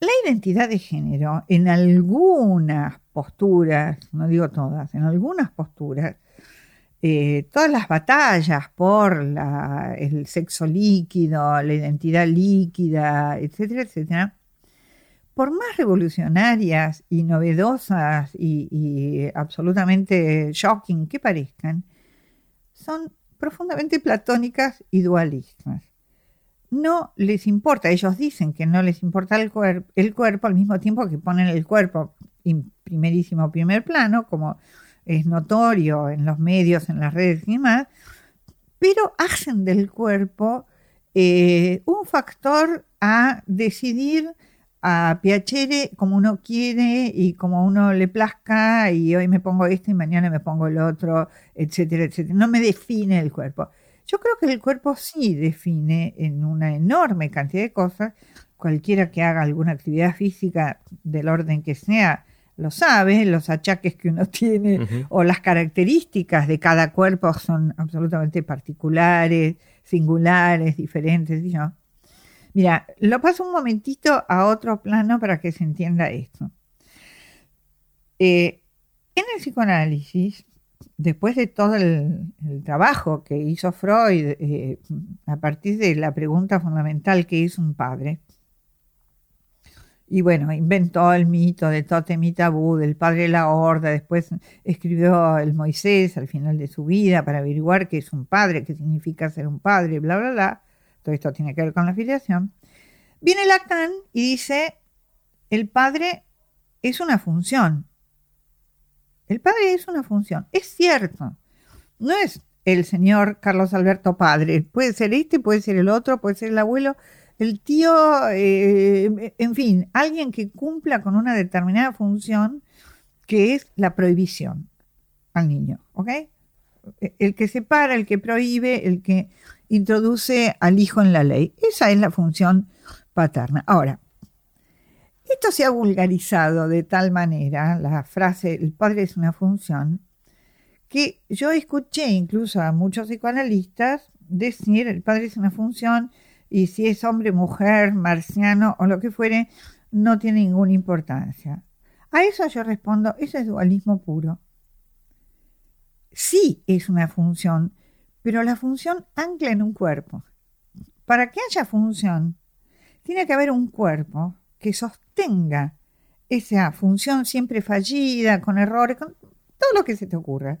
la identidad de género en algunas posturas, no digo todas, en algunas posturas, eh, todas las batallas por el sexo líquido, la identidad líquida, etcétera, etcétera, por más revolucionarias y novedosas y, absolutamente shocking que parezcan, son profundamente platónicas y dualistas. No les importa, ellos dicen que no les importa el, el cuerpo al mismo tiempo que ponen el cuerpo en primerísimo primer plano, como es notorio en los medios, en las redes y demás, pero hacen del cuerpo eh, un factor a decidir a Piacere como uno quiere y como uno le plazca y hoy me pongo esto y mañana me pongo el otro, etcétera, etcétera. No me define el cuerpo. Yo creo que el cuerpo sí define en una enorme cantidad de cosas. Cualquiera que haga alguna actividad física del orden que sea, lo sabe, los achaques que uno [laughs] tiene o las características de cada cuerpo son absolutamente particulares, singulares, diferentes. ¿no? Mira, lo paso un momentito a otro plano para que se entienda esto. Eh, en el psicoanálisis, después de todo el, trabajo que hizo Freud eh, a partir de la pregunta fundamental que hizo un padre, y bueno, inventó el mito de Totem y Tabú, del padre de la horda, después escribió el Moisés al final de su vida para averiguar qué es un padre, qué significa ser un padre, bla, bla, bla todo esto tiene que ver con la filiación, viene Lacan y dice, el padre es una función. El padre es una función. Es cierto. No es el señor Carlos Alberto padre. Puede ser este, puede ser el otro, puede ser el abuelo, el tío, eh, en fin, alguien que cumpla con una determinada función que es la prohibición al niño. ¿Ok? El que separa, el que prohíbe, el que introduce al hijo en la ley. Esa es la función paterna. Ahora, esto se ha vulgarizado de tal manera, la frase el padre es una función, que yo escuché incluso a muchos psicoanalistas decir el padre es una función y si es hombre, mujer, marciano o lo que fuere, no tiene ninguna importancia. A eso yo respondo, eso es dualismo puro. Sí es una función, pero la función ancla en un cuerpo. Para que haya función, tiene que haber un cuerpo que sostenga esa función siempre fallida, con errores, con todo lo que se te ocurra.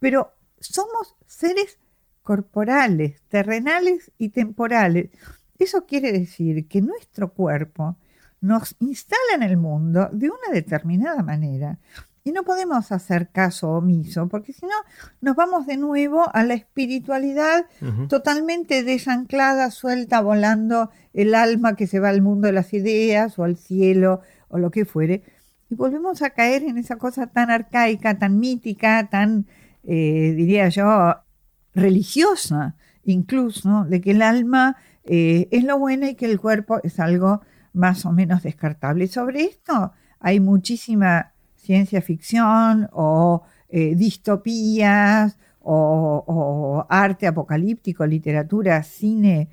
Pero somos seres corporales, terrenales y temporales. Eso quiere decir que nuestro cuerpo nos instala en el mundo de una determinada manera. Y no podemos hacer caso omiso, porque si no, nos vamos de nuevo a la espiritualidad totalmente desanclada, suelta, volando el alma que se va al mundo de las ideas o al cielo o lo que fuere. Y volvemos a caer en esa cosa tan arcaica, tan mítica, tan, eh, diría yo, religiosa, incluso, de que el alma eh, es lo bueno y que el cuerpo es algo más o menos descartable. Y sobre esto hay muchísima ciencia ficción o eh, distopías o, arte apocalíptico, literatura, cine,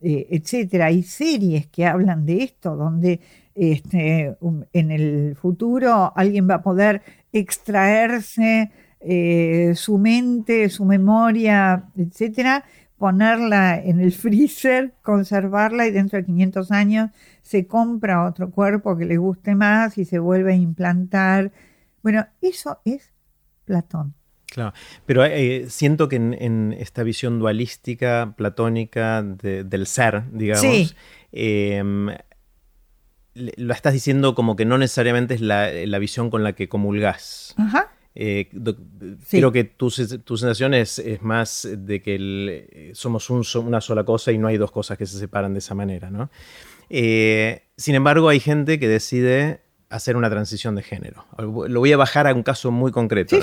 eh, etcétera. Hay series que hablan de esto, donde este, en el futuro alguien va a poder extraerse eh, su mente, su memoria, etcétera, ponerla en el [laughs] freezer, conservarla y dentro de 500 años se compra otro cuerpo que le guste más y se vuelve a implantar. Bueno, eso es Platón. Claro, pero eh, siento que en, esta visión dualística, platónica del ser, digamos, em, lo estás diciendo como que no necesariamente es la, la visión con la que comulgás. Ajá. Eh, creo que tu, sensación es, más de que somos una sola cosa y no hay dos cosas que se separan de esa manera, ¿no? Eh, sin embargo, hay gente que decide hacer una transición de género. Lo voy a bajar a un caso muy concreto.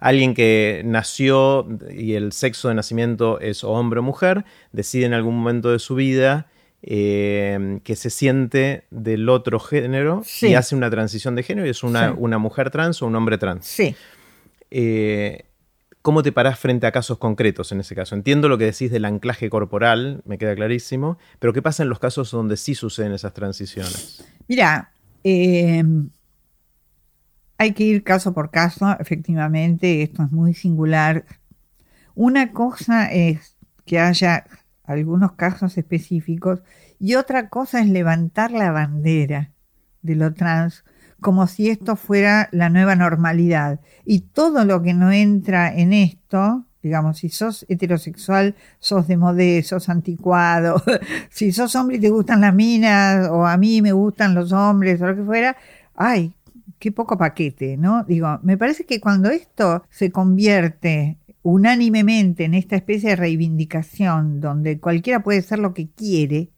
Alguien que nació y el sexo de nacimiento es hombre o mujer, decide en algún momento de su vida eh, que se siente del otro género y hace una transición de género y es una, una mujer trans o un hombre trans. Sí. Eh, ¿Cómo te parás frente a casos concretos en ese caso? Entiendo lo que decís del anclaje corporal, me queda clarísimo, pero ¿qué pasa en los casos donde sí suceden esas transiciones? Mira, em, hay que ir caso por caso, efectivamente, esto es muy singular. Una cosa es que haya algunos casos específicos y otra cosa es levantar la bandera de lo trans como si esto fuera la nueva normalidad. Y todo lo que no entra en esto Digamos, si sos heterosexual, sos de modé, sos anticuado. [laughs] si sos hombre y te gustan las minas, o a mí me gustan los hombres, o lo que fuera, ay, qué poco paquete, ¿no? Digo, me parece que cuando esto se convierte unánimemente en esta especie de reivindicación donde cualquiera puede ser lo que quiere,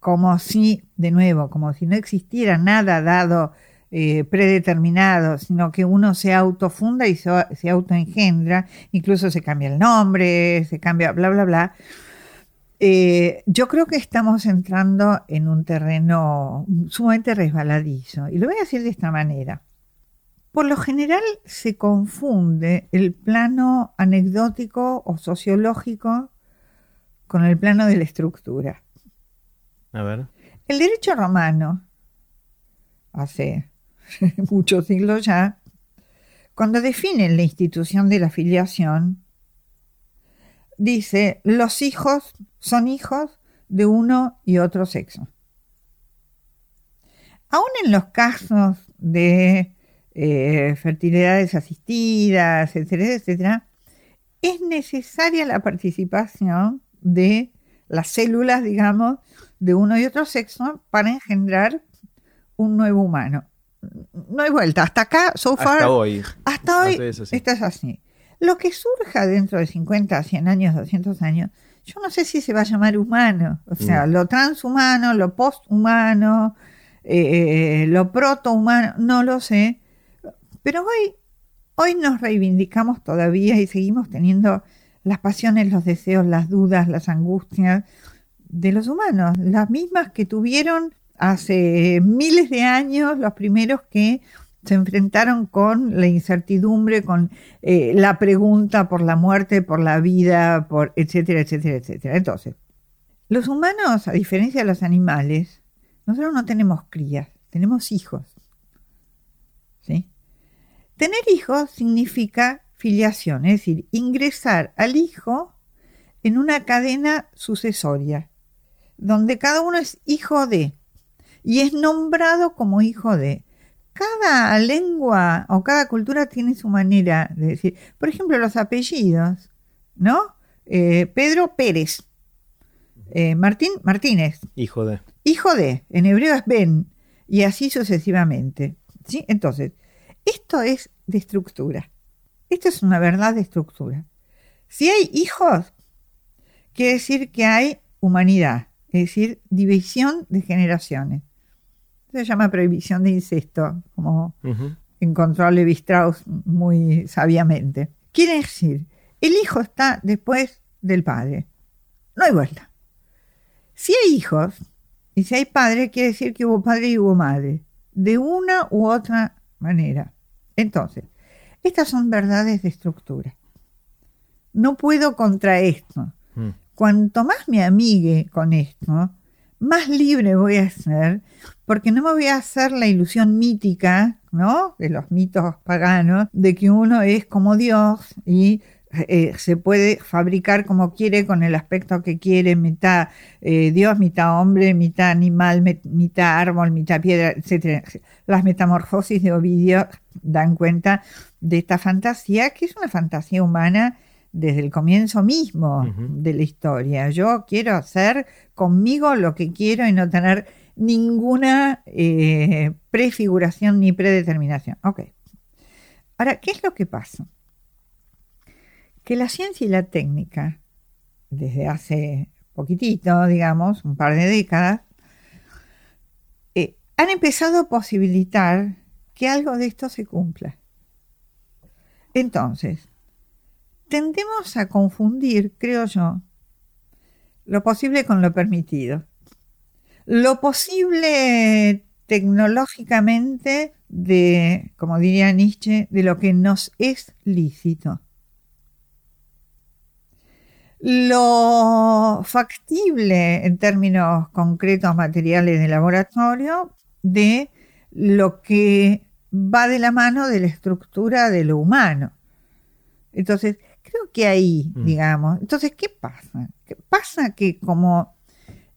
como si, de nuevo, como si no existiera nada dado eh, predeterminado, sino que uno se autofunda y se, se autoengendra, incluso se cambia el nombre, se cambia bla, bla, bla. Eh, yo creo que estamos entrando en un terreno sumamente resbaladizo. Y lo voy a decir de esta manera. Por lo general se confunde el plano anecdótico o sociológico con el plano de la estructura. A ver. El derecho romano, hace [laughs] muchos siglos ya, cuando define la institución de la filiación, dice, los hijos son hijos de uno y otro sexo. Aún en los casos de eh, fertilidades asistidas, etcétera, etcétera, es necesaria la participación de las células, digamos, de uno y otro sexo para engendrar un nuevo humano. No hay vuelta. Hasta acá, so far. Hasta hoy. Hasta hoy, esto es así. Lo que surja dentro de 50, 100 años, 200 años, yo no sé si se va a llamar humano. O sea, mm. lo transhumano, lo posthumano, eh, lo protohumano, no lo sé. Pero hoy, hoy nos reivindicamos todavía y seguimos teniendo las pasiones, los deseos, las dudas, las angustias de los humanos, las mismas que tuvieron hace miles de años los primeros que se enfrentaron con la incertidumbre, con eh, la pregunta por la muerte, por la vida, por etcétera, etcétera, etcétera. Entonces, los humanos, a diferencia de los animales, nosotros no tenemos crías, tenemos hijos. ¿sí? Tener hijos significa filiación, es decir, ingresar al hijo en una cadena sucesoria, donde cada uno es hijo de y es nombrado como hijo de cada lengua o cada cultura tiene su manera de decir. Por ejemplo, los apellidos, ¿no? Eh, Pedro Pérez. Eh, Martín Martínez. Hijo de. Hijo de. En hebreo es Ben. Y así sucesivamente. ¿sí? Entonces, esto es de estructura. Esto es una verdad de estructura. Si hay hijos, quiere decir que hay humanidad, es decir, división de generaciones se llama prohibición de incesto, como encontró Levi Strauss muy sabiamente. Quiere decir, el hijo está después del padre. No hay vuelta. Si hay hijos y si hay padre, quiere decir que hubo padre y hubo madre, de una u otra manera. Entonces, estas son verdades de estructura. No puedo contra esto. Mm. Cuanto más me amigue con esto, más libre voy a ser, porque no me voy a hacer la ilusión mítica, ¿no? De los mitos paganos, de que uno es como Dios y eh, se puede fabricar como quiere con el aspecto que quiere, mitad eh, Dios, mitad hombre, mitad animal, mitad árbol, mitad piedra, etc. Las metamorfosis de Ovidio dan cuenta de esta fantasía, que es una fantasía humana desde el comienzo mismo de la historia. Yo quiero hacer conmigo lo que quiero y no tener ninguna eh, prefiguración ni predeterminación. Ok. Ahora, ¿qué es lo que pasa? Que la ciencia y la técnica, desde hace poquitito, digamos, un par de décadas, eh, han empezado a posibilitar que algo de esto se cumpla. Entonces, tendemos a confundir, creo yo, lo posible con lo permitido. Lo posible tecnológicamente de, como diría Nietzsche, de lo que nos es lícito. Lo factible en términos concretos materiales de laboratorio de lo que va de la mano de la estructura de lo humano. Entonces, Creo que ahí, mm. digamos. Entonces, ¿qué pasa? ¿Qué pasa que como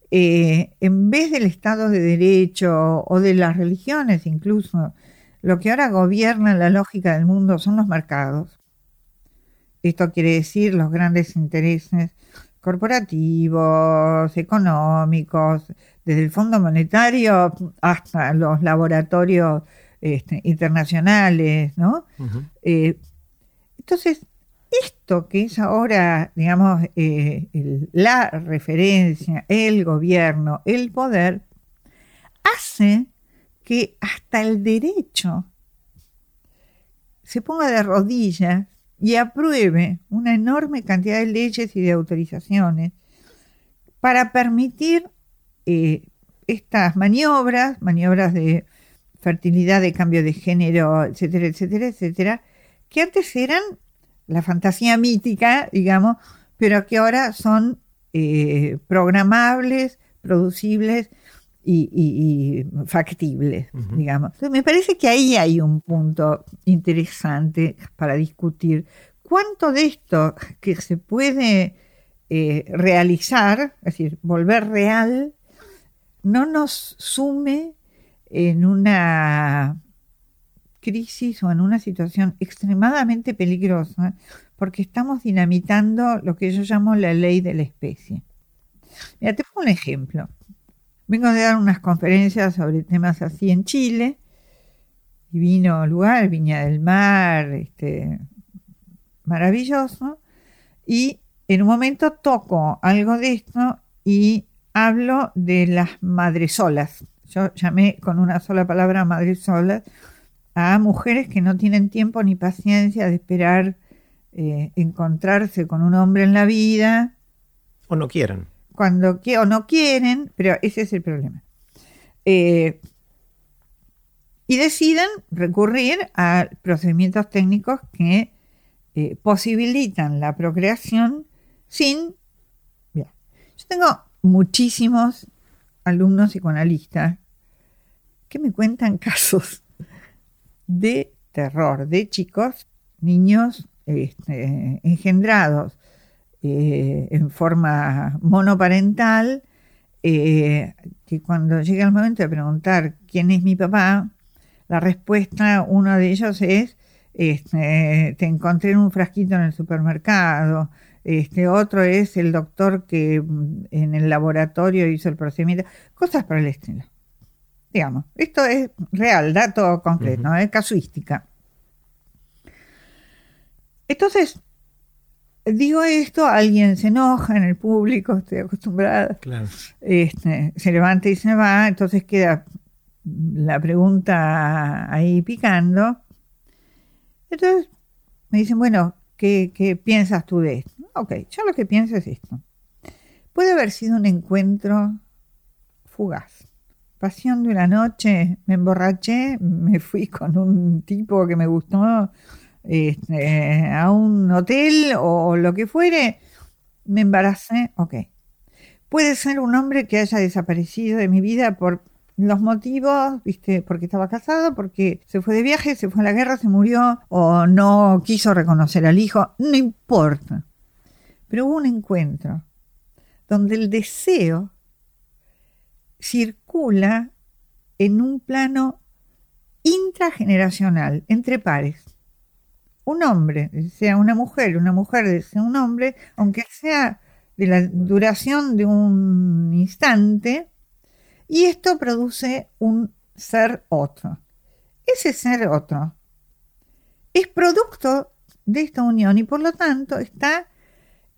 eh, en vez del Estado de Derecho o de las religiones incluso, lo que ahora gobierna la lógica del mundo son los mercados. Esto quiere decir los grandes intereses corporativos, económicos, desde el Fondo Monetario hasta los laboratorios este, internacionales, ¿no? Eh, entonces, esto que es ahora, digamos, eh, la referencia, el gobierno, el poder, hace que hasta el derecho se ponga de rodillas y apruebe una enorme cantidad de leyes y de autorizaciones para permitir eh, estas maniobras, maniobras de fertilidad, de cambio de género, etcétera, etcétera, etcétera, que antes eran la fantasía mítica, digamos, pero que ahora son eh, programables, producibles y, factibles, digamos. me parece que ahí hay un punto interesante para discutir. ¿Cuánto de esto que se puede eh, realizar, es decir, volver real, no nos sume en una crisis o en una situación extremadamente peligrosa porque estamos dinamitando lo que yo llamo la ley de la especie. Mira, te pongo un ejemplo. Vengo de dar unas conferencias sobre temas así en Chile, divino lugar, Viña del Mar, este, maravilloso, y en un momento toco algo de esto y hablo de las madresolas. Yo llamé con una sola palabra madresolas a mujeres que no tienen tiempo ni paciencia de esperar eh, encontrarse con un hombre en la vida. O no quieren. Cuando o no quieren, pero ese es el problema. Eh, y deciden recurrir a procedimientos técnicos que eh, posibilitan la procreación sin... Yo tengo muchísimos alumnos psicoanalistas que me cuentan [laughs] casos de terror de chicos, niños este, engendrados eh, en forma monoparental, eh, que cuando llega el momento de preguntar quién es mi papá, la respuesta, uno de ellos es, este, te encontré en un frasquito en el supermercado, este otro es el doctor que mm, en el laboratorio hizo el procedimiento, cosas por el estilo. Digamos, esto es real, dato concreto, es casuística. Entonces, digo esto, alguien se enoja en el público, estoy acostumbrada, este, se levanta y se va, entonces queda la pregunta ahí picando. Entonces me dicen, bueno, ¿qué, qué piensas tú de esto? Ok, yo lo que pienso es esto. Puede haber sido un encuentro fugaz pasión de una noche, me emborraché, me fui [laughs] con un tipo que me gustó este, a un hotel o lo que fuere, me embaracé, ok. Puede ser un hombre que haya desaparecido de mi vida por los motivos, ¿viste? Porque estaba casado, porque se fue de viaje, se fue a la guerra, se murió, o no quiso reconocer al hijo, no importa. Pero hubo un encuentro donde el deseo en un plano intrageneracional, entre pares. Un hombre desea una mujer, una mujer desea un hombre, aunque sea de la duración de un instante, y esto produce un ser otro. Ese ser otro es producto de esta unión y por lo tanto está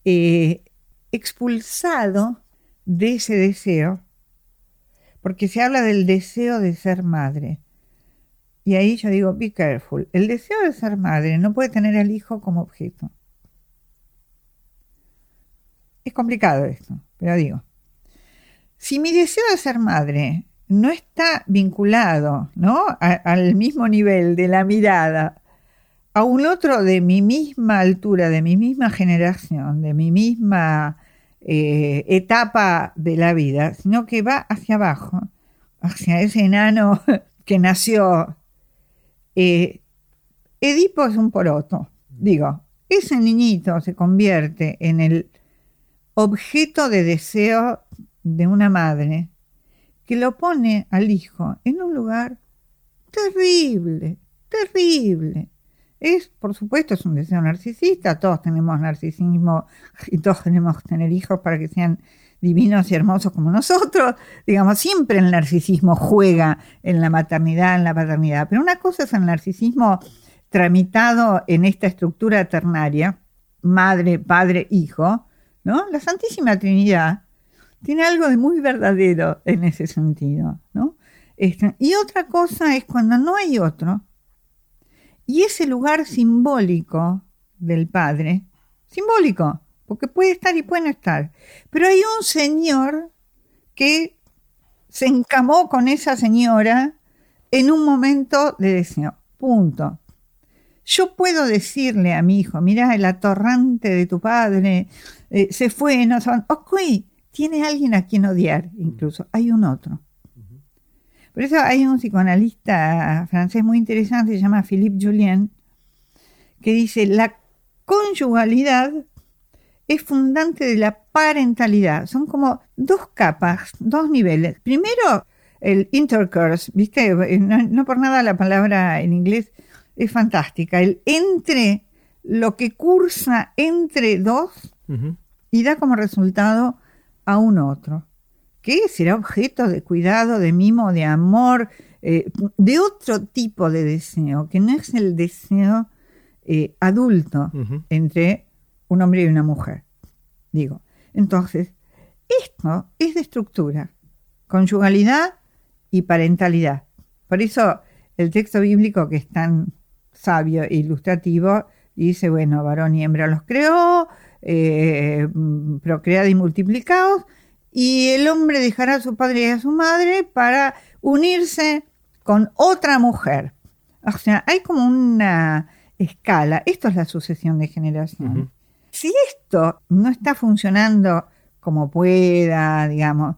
eh, expulsado de ese deseo porque se habla del deseo de ser madre. Y ahí yo digo, be careful. El deseo de ser madre no puede tener al hijo como objeto. Es complicado esto, pero digo, si mi deseo de ser madre no está vinculado ¿no? al mismo nivel de la mirada a un otro de mi misma altura, de mi misma generación, de mi misma eh, etapa de la vida, sino que va hacia abajo, hacia ese enano [laughs] que nació. Eh, Edipo es un poroto. Digo, ese niñito se convierte en el objeto de deseo de una madre que lo pone al hijo en un lugar terrible, terrible. Es, por supuesto, es un deseo narcisista, todos tenemos narcisismo y todos tenemos tener hijos para que sean divinos y hermosos como nosotros. Digamos, siempre el narcisismo juega en la maternidad, en la paternidad. Pero una cosa es el narcisismo tramitado en esta estructura ternaria, madre, padre, hijo, ¿no? La Santísima Trinidad tiene algo de muy verdadero en ese sentido, ¿no? Este, y otra cosa es cuando no hay otro, y ese lugar simbólico del Padre, simbólico, porque puede estar y puede no estar, pero hay un señor que se encamó con esa señora en un momento de deseo. Punto. Yo puedo decirle a mi hijo, mira, el atorrante de tu padre eh, se fue, no son. Ok, tiene alguien a quien odiar, incluso. Hay un otro. Por eso hay un psicoanalista francés muy interesante, se llama Philippe Julien, que dice, la conyugalidad es fundante de la parentalidad. Son como dos capas, dos niveles. Primero, el intercourse, ¿viste? No, por nada la palabra en inglés es fantástica. El entre, lo que cursa entre dos y da como resultado a un otro que será objeto de cuidado, de mimo, de amor, eh, de otro tipo de deseo, que no es el deseo eh, adulto entre un hombre y una mujer. Digo, entonces, esto es de estructura, conyugalidad y parentalidad. Por eso el texto bíblico que es tan sabio e ilustrativo dice, bueno, varón y hembra los creó, eh, procread y multiplicados, y el hombre dejará a su padre y a su madre para unirse con otra mujer. O sea, hay como una escala. Esto es la sucesión de generación. Si esto no está funcionando como pueda, digamos,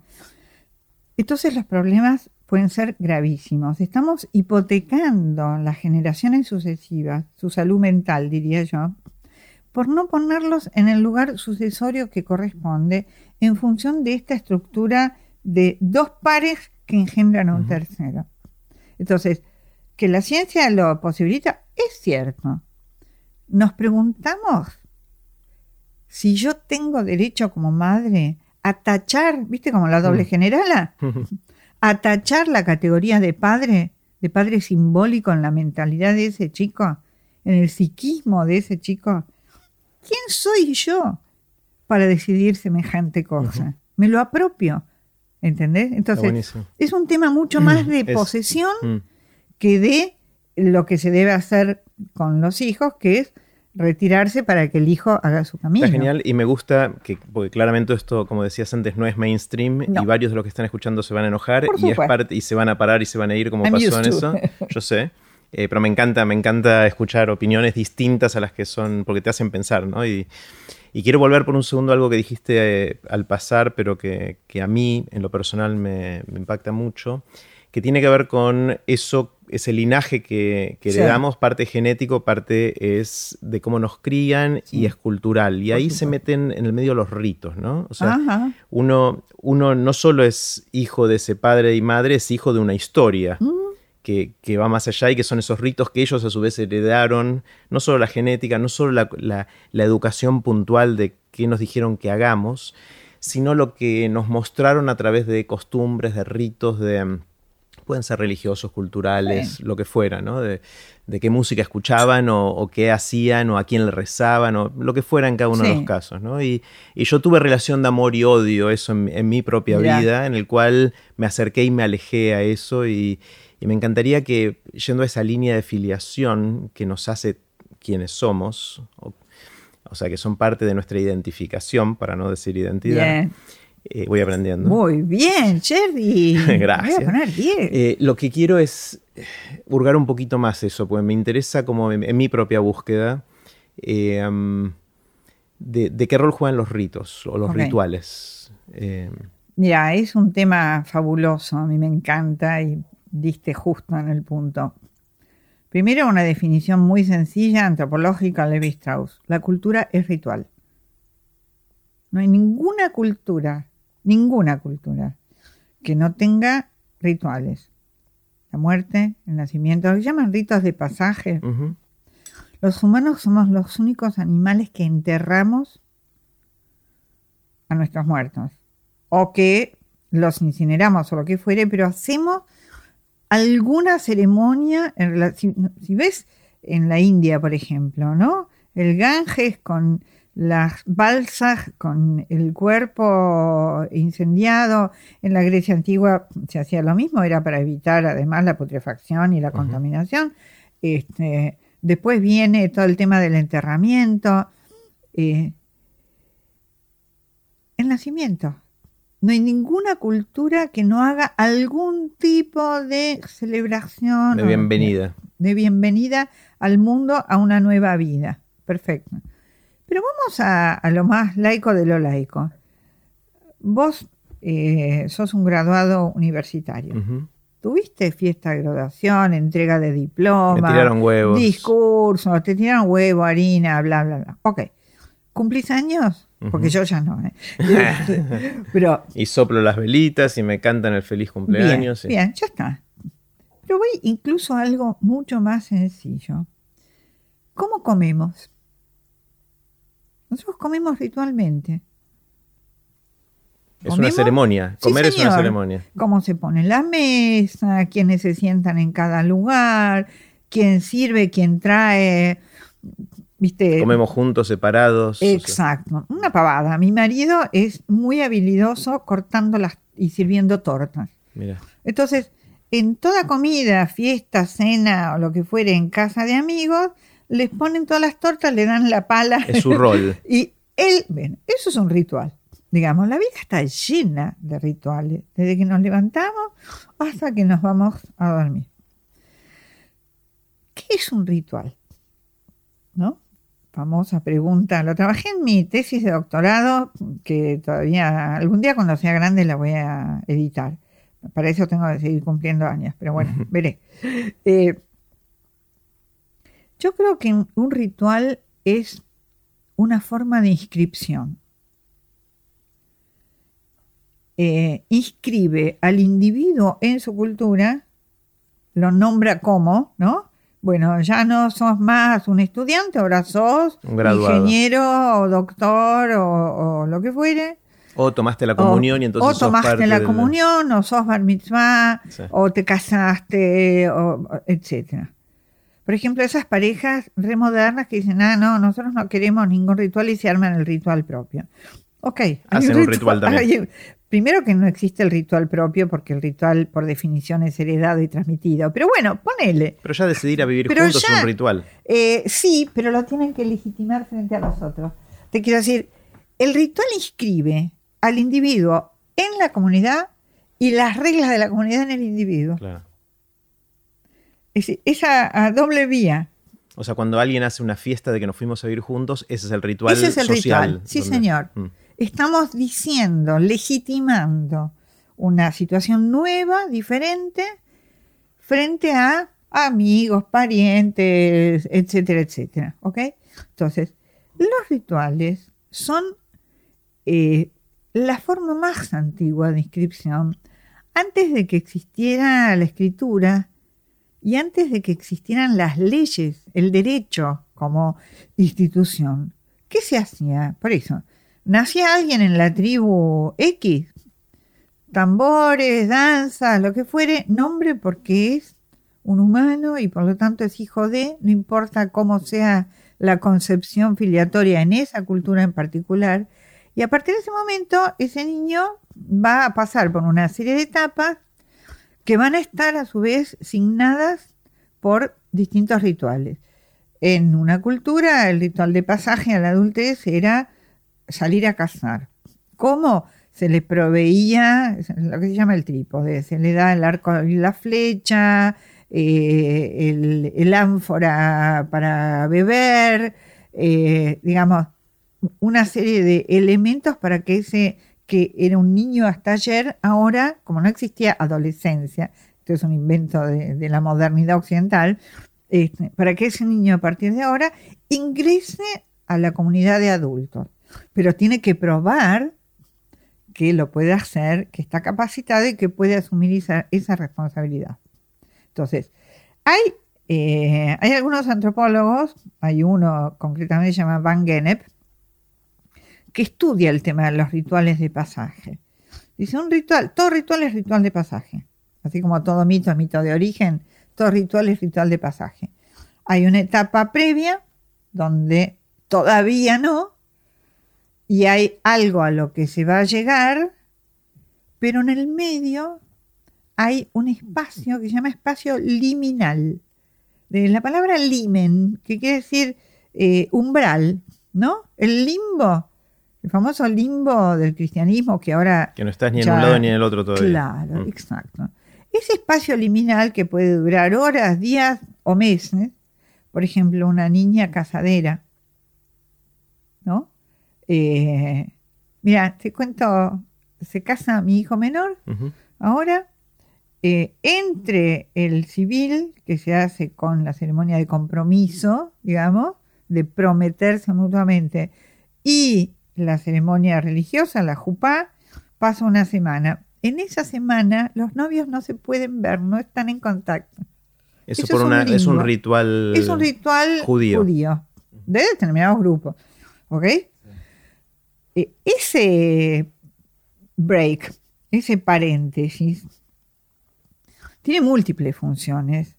entonces los problemas pueden ser gravísimos. Estamos hipotecando las generaciones sucesivas, su salud mental, diría yo, por no ponerlos en el lugar sucesorio que corresponde en función de esta estructura de dos pares que engendran a un tercero. Entonces, que la ciencia lo posibilita es cierto. Nos preguntamos si yo tengo derecho como madre a tachar, viste como la doble generala, [laughs] a tachar la categoría de padre, de padre simbólico en la mentalidad de ese chico, en el psiquismo de ese chico. ¿Quién soy yo para decidir semejante cosa. Me lo apropio, ¿entendés? Entonces, es un tema mucho más de posesión mm. que de lo que se debe hacer con los hijos, que es retirarse para que el hijo haga su camino. Está genial y me gusta que, porque claramente esto, como decías antes, no es mainstream y varios de los que están escuchando se van a enojar y es parte y se van a parar y se van a ir como pasó en eso. Yo sé. Eh, pero me encanta, me encanta escuchar opiniones distintas a las que son, porque te hacen pensar, ¿no? Y, y quiero volver por un segundo a algo que dijiste eh, al pasar, pero que, a mí en lo personal me, impacta mucho, que tiene que ver con eso, ese linaje que, le damos, parte genético, parte es de cómo nos crían y es cultural. Y ahí se meten en el medio los ritos, ¿no? O sea, uno, uno no solo es hijo de ese padre y madre, es hijo de una historia. Mm que, va más allá y que son esos ritos que ellos a su vez heredaron, no solo la genética, no solo la, educación puntual de qué nos dijeron que hagamos, sino lo que nos mostraron a través de costumbres, de ritos, de pueden ser religiosos, culturales, lo que fuera, ¿no? De, qué música escuchaban o, qué hacían o a quién le rezaban o lo que fuera en cada uno de los casos, ¿no? Y, yo tuve relación de amor y odio, eso en, mi propia vida, en el cual me acerqué y me alejé a eso y, y me encantaría que, yendo a esa línea de filiación que nos hace quienes somos, o, sea, que son parte de nuestra identificación, para no decir identidad, eh, voy aprendiendo. Muy bien, Jerry. Gracias. [laughs] Voy a poner 10. Eh, lo que quiero es eh, hurgar un poquito más eso, pues me interesa como en, mi propia búsqueda. de, qué rol juegan los ritos o los rituales. Mira, es un tema fabuloso, a mí me encanta y diste justo en el punto. Primero, una definición muy sencilla antropológica de Levi Strauss. La cultura es ritual. No hay ninguna cultura, ninguna cultura, que no tenga rituales. La muerte, el nacimiento, lo que llaman ritos de pasaje. Los humanos somos los únicos animales que enterramos a nuestros muertos. O que los incineramos o lo que fuere, pero hacemos alguna ceremonia, en si, si ves en la India, por ejemplo, ¿no? El Ganges con las balsas, con el cuerpo incendiado. En la Grecia antigua se hacía lo mismo, era para evitar además la putrefacción y la contaminación. Este, después viene todo el tema del enterramiento. Eh, el nacimiento. No hay ninguna cultura que no haga algún tipo de celebración. De bienvenida. De, bienvenida al mundo, a una nueva vida. Perfecto. Pero vamos a, lo más laico de lo laico. Vos eh, sos un graduado universitario. ¿Tuviste fiesta de graduación, entrega de diploma? Me tiraron huevos. Discurso, te tiraron huevo, harina, bla, bla, bla. Ok. ¿Cumplís años? Porque yo ya no. ¿eh? [laughs] Pero, y soplo las velitas y me cantan el feliz cumpleaños. Bien, ya está. Pero voy incluso a algo mucho más sencillo. ¿Cómo comemos? Nosotros comemos ritualmente. Es una ceremonia. Comer es una ceremonia. Cómo se pone la mesa, quiénes se sientan en cada lugar, quién sirve, quién trae. Comemos juntos, separados. Exacto, una pavada. Mi marido es muy habilidoso cortando las y sirviendo tortas. Mira. Entonces, en toda comida, fiesta, cena o lo que fuere en casa de amigos, les ponen todas las tortas, le dan la pala. Es su rol. [laughs] y él, bueno, eso es un ritual. Digamos, la vida está llena de rituales, desde que nos levantamos hasta que nos vamos a dormir. ¿Qué es un ritual? ¿No? Famosa pregunta. Lo trabajé en mi tesis de doctorado, que todavía algún día cuando sea grande la voy a editar. Para eso tengo que seguir cumpliendo años, pero bueno, veré. Eh, yo creo que un ritual es una forma de inscripción. Eh, inscribe al individuo en su cultura, lo nombra como, ¿no? Bueno, ya no sos más un estudiante, ahora sos ingeniero o doctor o, lo que fuere. O tomaste la comunión y entonces. O tomaste la comunión, o sos bar mitzvah, o te casaste, o, etcétera. Por ejemplo, esas parejas remodernas que dicen, ah, no, nosotros no queremos ningún ritual y se arman el ritual propio. Ok. Hacen un ritual, también. primero que no existe el ritual propio, porque el ritual por definición es heredado y transmitido. Pero bueno, ponele. Pero ya decidir a vivir juntos es un ritual. Eh, sí, pero lo tienen que legitimar frente a nosotros. Te quiero decir, el ritual inscribe al individuo en la comunidad y las reglas de la comunidad en el individuo. Claro. Es, esa doble vía. O sea, cuando alguien hace una fiesta de que nos fuimos a vivir juntos, ese es el ritual ese es el Ritual. Sí, señor. Mm estamos diciendo, legitimando una situación nueva, diferente, frente a amigos, parientes, etcétera, etcétera. ¿Ok? Entonces, los rituales son eh, la forma más antigua de inscripción antes de que existiera la escritura y antes de que existieran las leyes, el derecho como institución. ¿Qué se hacía? Por eso, nacía alguien en la tribu X, tambores, danzas, lo que fuere, nombre porque es un humano y por lo tanto es hijo de, no importa cómo sea la concepción filiatoria en esa cultura en particular. Y a partir de ese momento, ese niño va a pasar por una serie de etapas que van a estar a su vez signadas por distintos rituales. En una cultura, el ritual de pasaje a la adultez era salir a cazar. ¿Cómo? Se le proveía lo que se llama el trípode, se le da el arco y la flecha, eh, el, ánfora para beber, eh, digamos, una serie de elementos para que ese que era un niño hasta ayer, ahora, como no existía adolescencia, esto es un invento de, la modernidad occidental, este, para que ese niño a partir de ahora ingrese a la comunidad de adultos pero tiene que probar que lo puede hacer, que está capacitado y que puede asumir esa, responsabilidad. Entonces, hay Eh, hay algunos antropólogos, hay uno concretamente se llama Van Gennep, que estudia el tema de los rituales de pasaje. Dice, un ritual, todo ritual es ritual de pasaje. Así como todo mito es mito de origen, todo ritual es ritual de pasaje. Hay una etapa previa donde todavía no, y hay algo a lo que se va a llegar, pero en el medio hay un espacio que se llama espacio liminal. De la palabra limen, que quiere decir eh, umbral, ¿no? El limbo, el famoso limbo del cristianismo que ahora... Que no estás ni en un lado ni en el otro todavía. Claro, mm. exacto. Ese espacio liminal que puede durar horas, días o meses, por ejemplo, una niña casadera. Eh, mira, te cuento, se casa mi hijo menor ahora, eh, entre el civil que se hace con la ceremonia de compromiso, digamos, de prometerse mutuamente, y la ceremonia religiosa, la jupá, pasa una semana. En esa semana los novios no se pueden ver, no están en contacto. Eso, por es, una, un es, un ritual Es un ritual judío, judío de determinados grupos. ¿Ok? E, ese break, ese paréntesis, tiene múltiples funciones.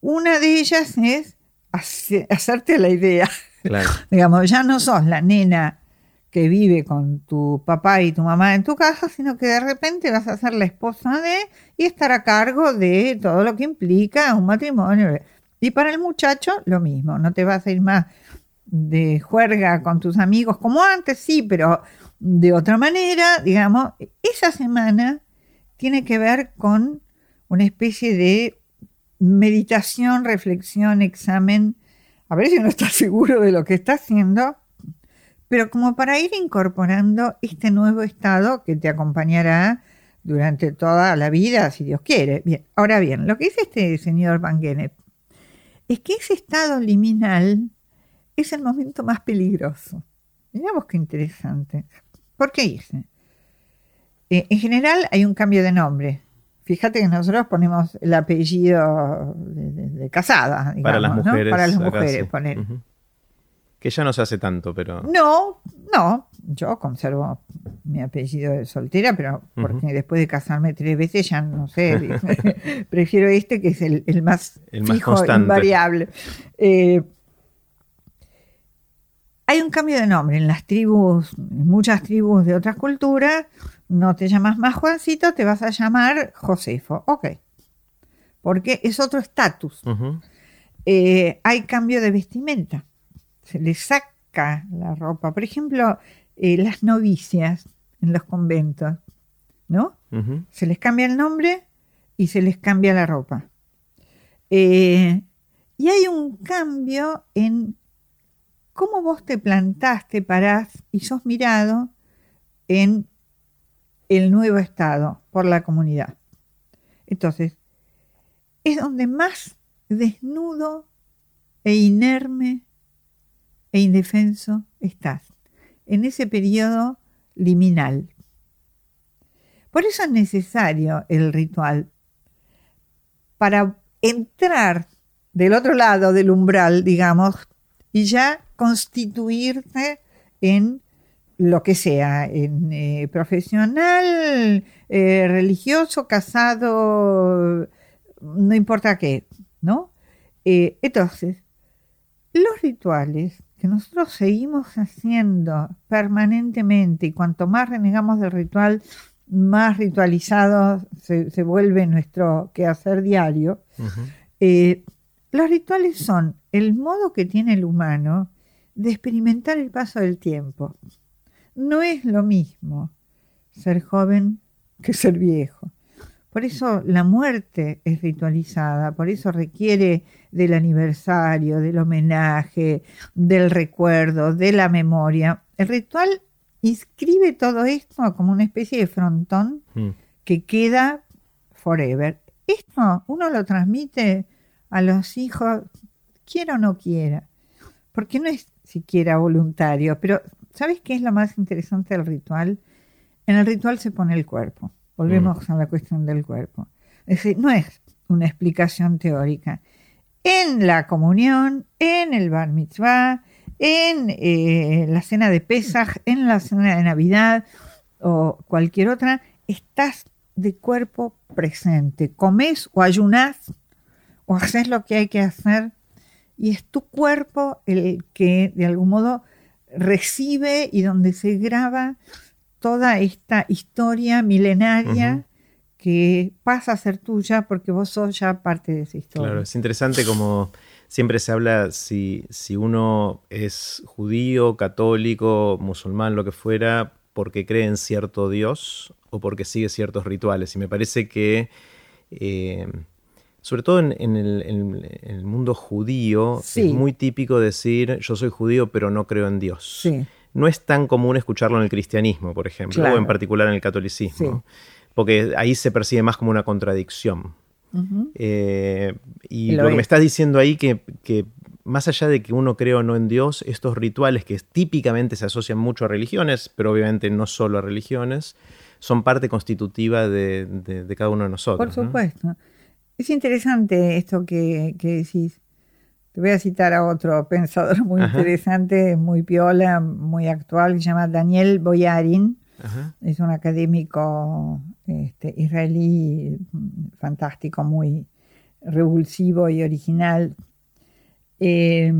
Una de ellas es hacerte la idea. [laughs] Digamos, ya no sos la nena que vive con tu papá y tu mamá en tu casa, sino que de repente vas a ser la esposa de y estar a cargo de todo lo que implica un matrimonio. Y para el muchacho lo mismo, no te vas a ir más de juerga con tus amigos como antes, sí, pero de otra manera, digamos, esa semana tiene que ver con una especie de meditación, reflexión, examen, a ver si uno está [laughs] seguro de lo que está haciendo, pero como para ir incorporando este nuevo estado que te acompañará durante toda la vida, si Dios quiere. Bien, ahora bien, lo que dice este señor Van Gennep es que ese estado liminal es el momento más peligroso. Miramos qué interesante. ¿Por qué dice? Eh, en general hay un cambio de nombre. Fíjate que nosotros ponemos el apellido de, casada, para las mujeres. Para las mujeres, poner. Que ya no se hace tanto, pero. No, no. Yo conservo mi apellido de soltera, pero porque después de casarme tres veces ya no sé. [laughs] prefiero este que es el, más, el más constante. invariable. Eh, hay un cambio de nombre en las tribus, en muchas tribus de otras culturas. No te llamas más Juancito, te vas a llamar Josefo. Ok. Porque es otro estatus. Eh, hay cambio de vestimenta. Se les saca la ropa. Por ejemplo, eh, las novicias en los conventos, ¿no? Se les cambia el nombre y se les cambia la ropa. Eh, y hay un cambio en cómo vos te plantaste, parás y sos mirado en el nuevo Estado por la comunidad. Entonces, es donde más desnudo e inerme e indefenso estás, en ese periodo liminal. Por eso es necesario el ritual, para entrar del otro lado del umbral, digamos, y ya constituirte en lo que sea, en eh, profesional, eh, religioso, casado, no importa qué, ¿no? Eh, entonces, los rituales que nosotros seguimos haciendo permanentemente y cuanto más renegamos del ritual, más ritualizado se, vuelve nuestro quehacer diario. los rituales son el modo que tiene el humano de experimentar el paso del tiempo. No es lo mismo ser joven que ser viejo. Por eso la muerte es ritualizada, por eso requiere del aniversario, del homenaje, del recuerdo, de la memoria. El ritual inscribe todo esto como una especie de frontón mm. que queda forever. Esto uno lo transmite a los hijos, quiera o no quiera, porque no es siquiera voluntario. Pero, ¿sabes qué es lo más interesante del ritual? En el ritual se pone el cuerpo. Volvemos mm. a la cuestión del cuerpo. Es decir, no es una explicación teórica. en la comunión, en el bar mitzvah, en eh, la cena de Pesaj, en la cena de Navidad o cualquier otra, estás de cuerpo presente. Comes o ayunas o haces lo que hay que hacer y es tu cuerpo el que de algún modo recibe y donde se graba toda esta historia milenaria que pasa a ser tuya porque vos sos ya parte de esa historia. Claro, es interesante como siempre se habla si, si uno es judío, católico, musulmán, lo que fuera, porque cree en cierto Dios o porque sigue ciertos rituales. Y me parece que, eh, sobre todo en, el, mundo judío, es muy típico decir yo soy judío pero no creo en Dios. No es tan común escucharlo en el cristianismo, por ejemplo, o en particular en el catolicismo porque ahí se percibe más como una contradicción. Eh, y lo, que me estás diciendo ahí, que, que, más allá de que uno cree o no en Dios, estos rituales que típicamente se asocian mucho a religiones, pero obviamente no solo a religiones, son parte constitutiva de, cada uno de nosotros. Por supuesto. Es interesante esto que, decís. Te voy a citar a otro pensador [laughs] muy interesante, muy piola, muy actual, que se llama Daniel Boyarin. Es un académico este, israelí fantástico, muy revulsivo y original. Eh,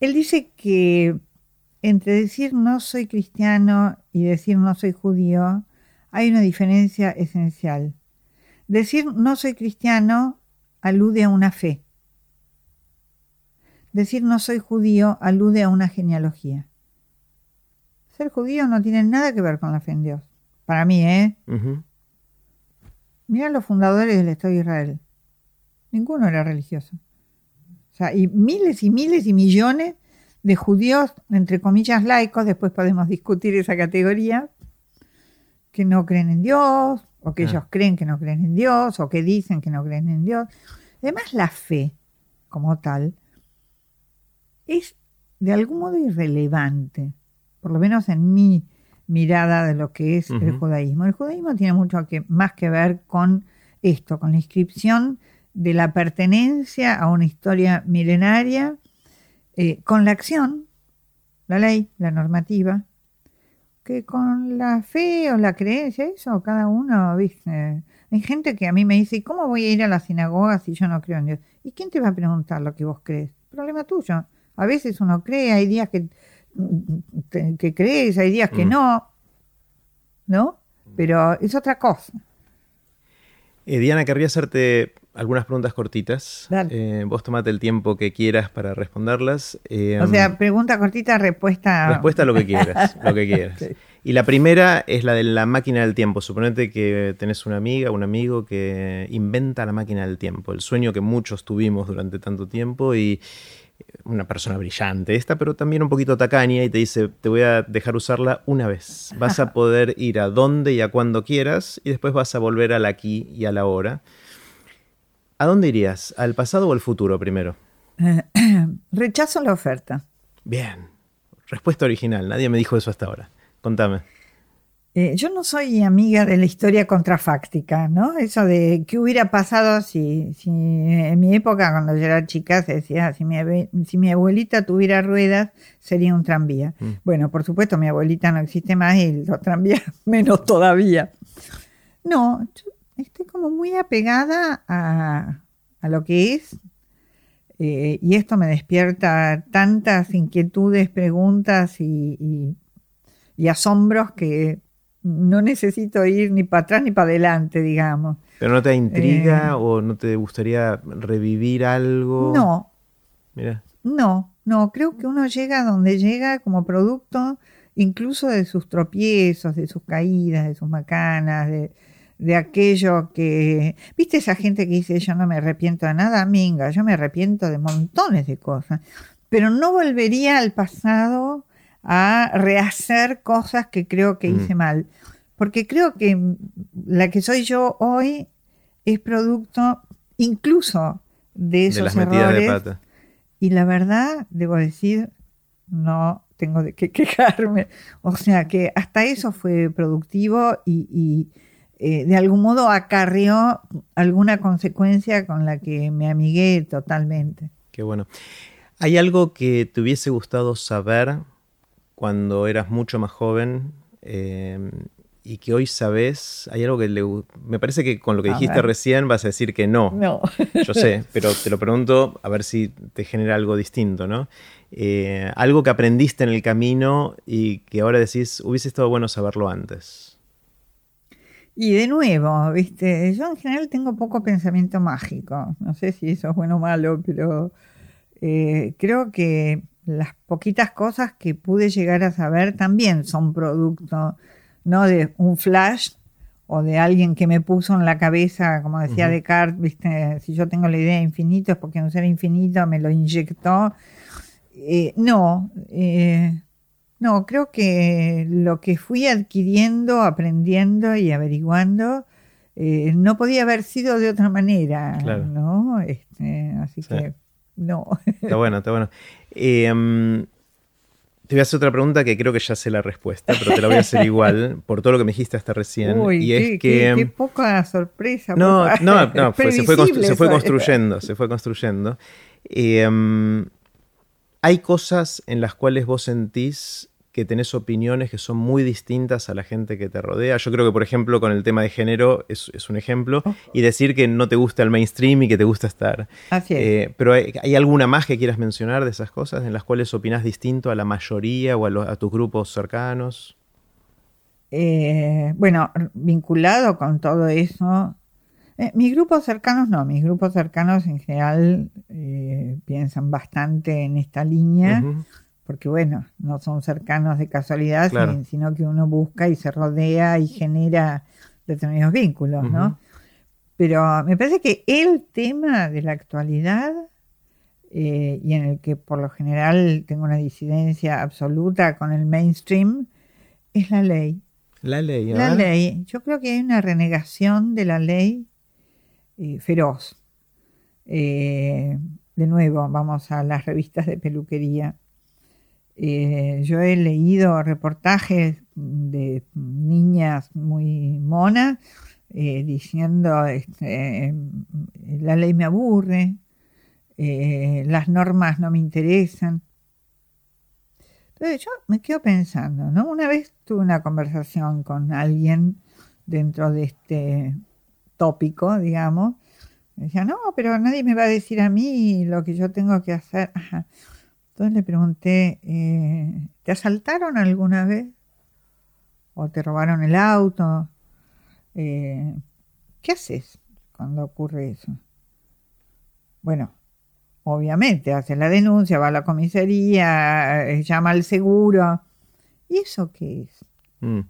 él dice que entre decir no soy cristiano y decir no soy judío hay una diferencia esencial. Decir no soy cristiano alude a una fe. Decir no soy judío alude a una genealogía. Ser judío no tiene nada que ver con la fe en Dios. Para mí, ¿eh? Mira los fundadores del Estado de Israel. Ninguno era religioso. O sea, y miles y miles y millones de judíos, entre comillas, laicos, después podemos [laughs] discutir esa categoría, que no creen en Dios, o que ellos creen que no creen en Dios, o que dicen que no creen en Dios. Además, la fe, como tal, es de algún modo irrelevante, por lo menos en mi mirada de lo que es el judaísmo. El judaísmo tiene mucho que, más que ver con esto, con la inscripción de la pertenencia a una historia milenaria, eh, con la acción, la ley, la normativa, que con la fe o la creencia, eso cada uno, ¿viste? Hay gente que a mí me dice, ¿cómo voy a ir a la sinagoga si yo no creo en Dios? ¿Y quién te va a preguntar lo que vos crees? Problema tuyo. A veces uno cree, hay días que que crees, hay días que mm. no, ¿no? Pero es otra cosa. Eh, Diana, querría hacerte algunas preguntas cortitas. Eh, vos tomate el tiempo que quieras para responderlas. Eh, o sea, pregunta cortita, respuesta. Respuesta a lo que quieras, lo que quieras. [laughs] Y la primera es la de la máquina del tiempo. Suponete que tenés una amiga, un amigo que inventa la máquina del tiempo, el sueño que muchos tuvimos durante tanto tiempo y, una persona brillante esta, pero también un poquito tacaña y te dice, te voy a dejar usarla una vez. Vas a poder ir a donde y a cuando quieras y después vas a volver al aquí y a la hora. ¿A dónde irías? ¿Al pasado o al futuro primero? [clears throat] rechazo la oferta. Bien. Respuesta original. Nadie me dijo eso hasta ahora. Contame. Eh, yo no soy amiga de la historia contrafáctica, ¿no? Eso de qué hubiera pasado si, si en mi época, cuando yo era chica, se decía, si mi, si mi abuelita tuviera ruedas, sería un tranvía. Mm. Bueno, por supuesto, mi abuelita no existe más y los tranvías [laughs] menos todavía. No, yo estoy como muy apegada a, a lo que es eh, y esto me despierta tantas inquietudes, preguntas y, y asombros que no necesito ir ni para atrás ni para adelante, digamos. ¿Pero no te intriga eh, o no te gustaría revivir algo? No. Mira. No, no, creo que uno llega a donde llega como producto incluso de sus tropiezos, de sus caídas, de sus macanas, de, de aquello que... ¿Viste esa gente que dice yo no me arrepiento de nada? Minga, yo me arrepiento de montones de cosas, pero no volvería al pasado a rehacer cosas que creo que hice mm. mal. Porque creo que la que soy yo hoy es producto incluso de esos errores. Y la verdad, debo decir, no tengo de qué [laughs] quejarme. O sea que hasta eso fue productivo y, eh, de algún modo acarrió alguna consecuencia con la que me amigué totalmente. Qué bueno. ¿Hay algo que te hubiese gustado saber cuando eras mucho más joven eh, y que hoy sabes? Hay algo que le, me parece que con lo que dijiste recién vas a decir que no. No. Yo sé, pero te lo pregunto a ver si te genera algo distinto, ¿no? Eh, algo que aprendiste en el camino y que ahora decís, hubiese estado bueno saberlo antes. Y de nuevo, viste, yo en general tengo poco pensamiento mágico. No sé si eso es bueno o malo, pero eh, creo que las poquitas cosas que pude llegar a saber también son producto no de un flash o de alguien que me puso en la cabeza, como decía Descartes, ¿viste? si yo tengo la idea de infinito es porque un ser infinito me lo inyectó. Eh, no, eh, no, creo que lo que fui adquiriendo, aprendiendo y averiguando eh, no podía haber sido de otra manera, ¿no? Este, así que no. Está bueno, está bueno. Em, te voy a hacer otra pregunta que creo que ya sé la respuesta, pero te la voy a hacer igual por todo lo que me dijiste hasta recién. y es qué, que. Qué, poca sorpresa. No, no, no, se, fue construyendo, se fue construyendo. Em, hay cosas en las cuales vos sentís que tenés opiniones que son muy distintas a la gente que te rodea. Yo creo que, por ejemplo, con el tema de género es, un ejemplo. Y decir que no te gusta el mainstream y que te gusta estar. Así es. Eh, pero hay, alguna más que quieras mencionar de esas cosas en las cuales opinás distinto a la mayoría o a, tus grupos cercanos? Eh, bueno, vinculado con todo eso, eh, mis grupos cercanos no, mis grupos cercanos en general piensan bastante en esta línea porque bueno, no son cercanos de casualidad, sino que uno busca y se rodea y genera determinados vínculos, ¿no? Pero me parece que el tema de la actualidad, eh, y en el que por lo general tengo una disidencia absoluta con el mainstream, es la ley. La ley, La ley. Yo creo que hay una renegación de la ley eh, feroz. Eh, de nuevo, vamos a las revistas de peluquería eh, yo he leído reportajes de niñas muy monas eh, diciendo este, la ley me aburre, eh, las normas no me interesan. Entonces yo me quedo pensando, ¿no? Una vez tuve una conversación con alguien dentro de este tópico, digamos, me decía, no, pero nadie me va a decir a mí lo que yo tengo que hacer. Entonces le pregunté, eh, ¿te asaltaron alguna vez? ¿O te robaron el auto? Eh, ¿Qué haces cuando ocurre eso? Bueno, obviamente hace la denuncia, va a la comisaría, eh, llama al seguro. ¿Y eso qué es? Mm.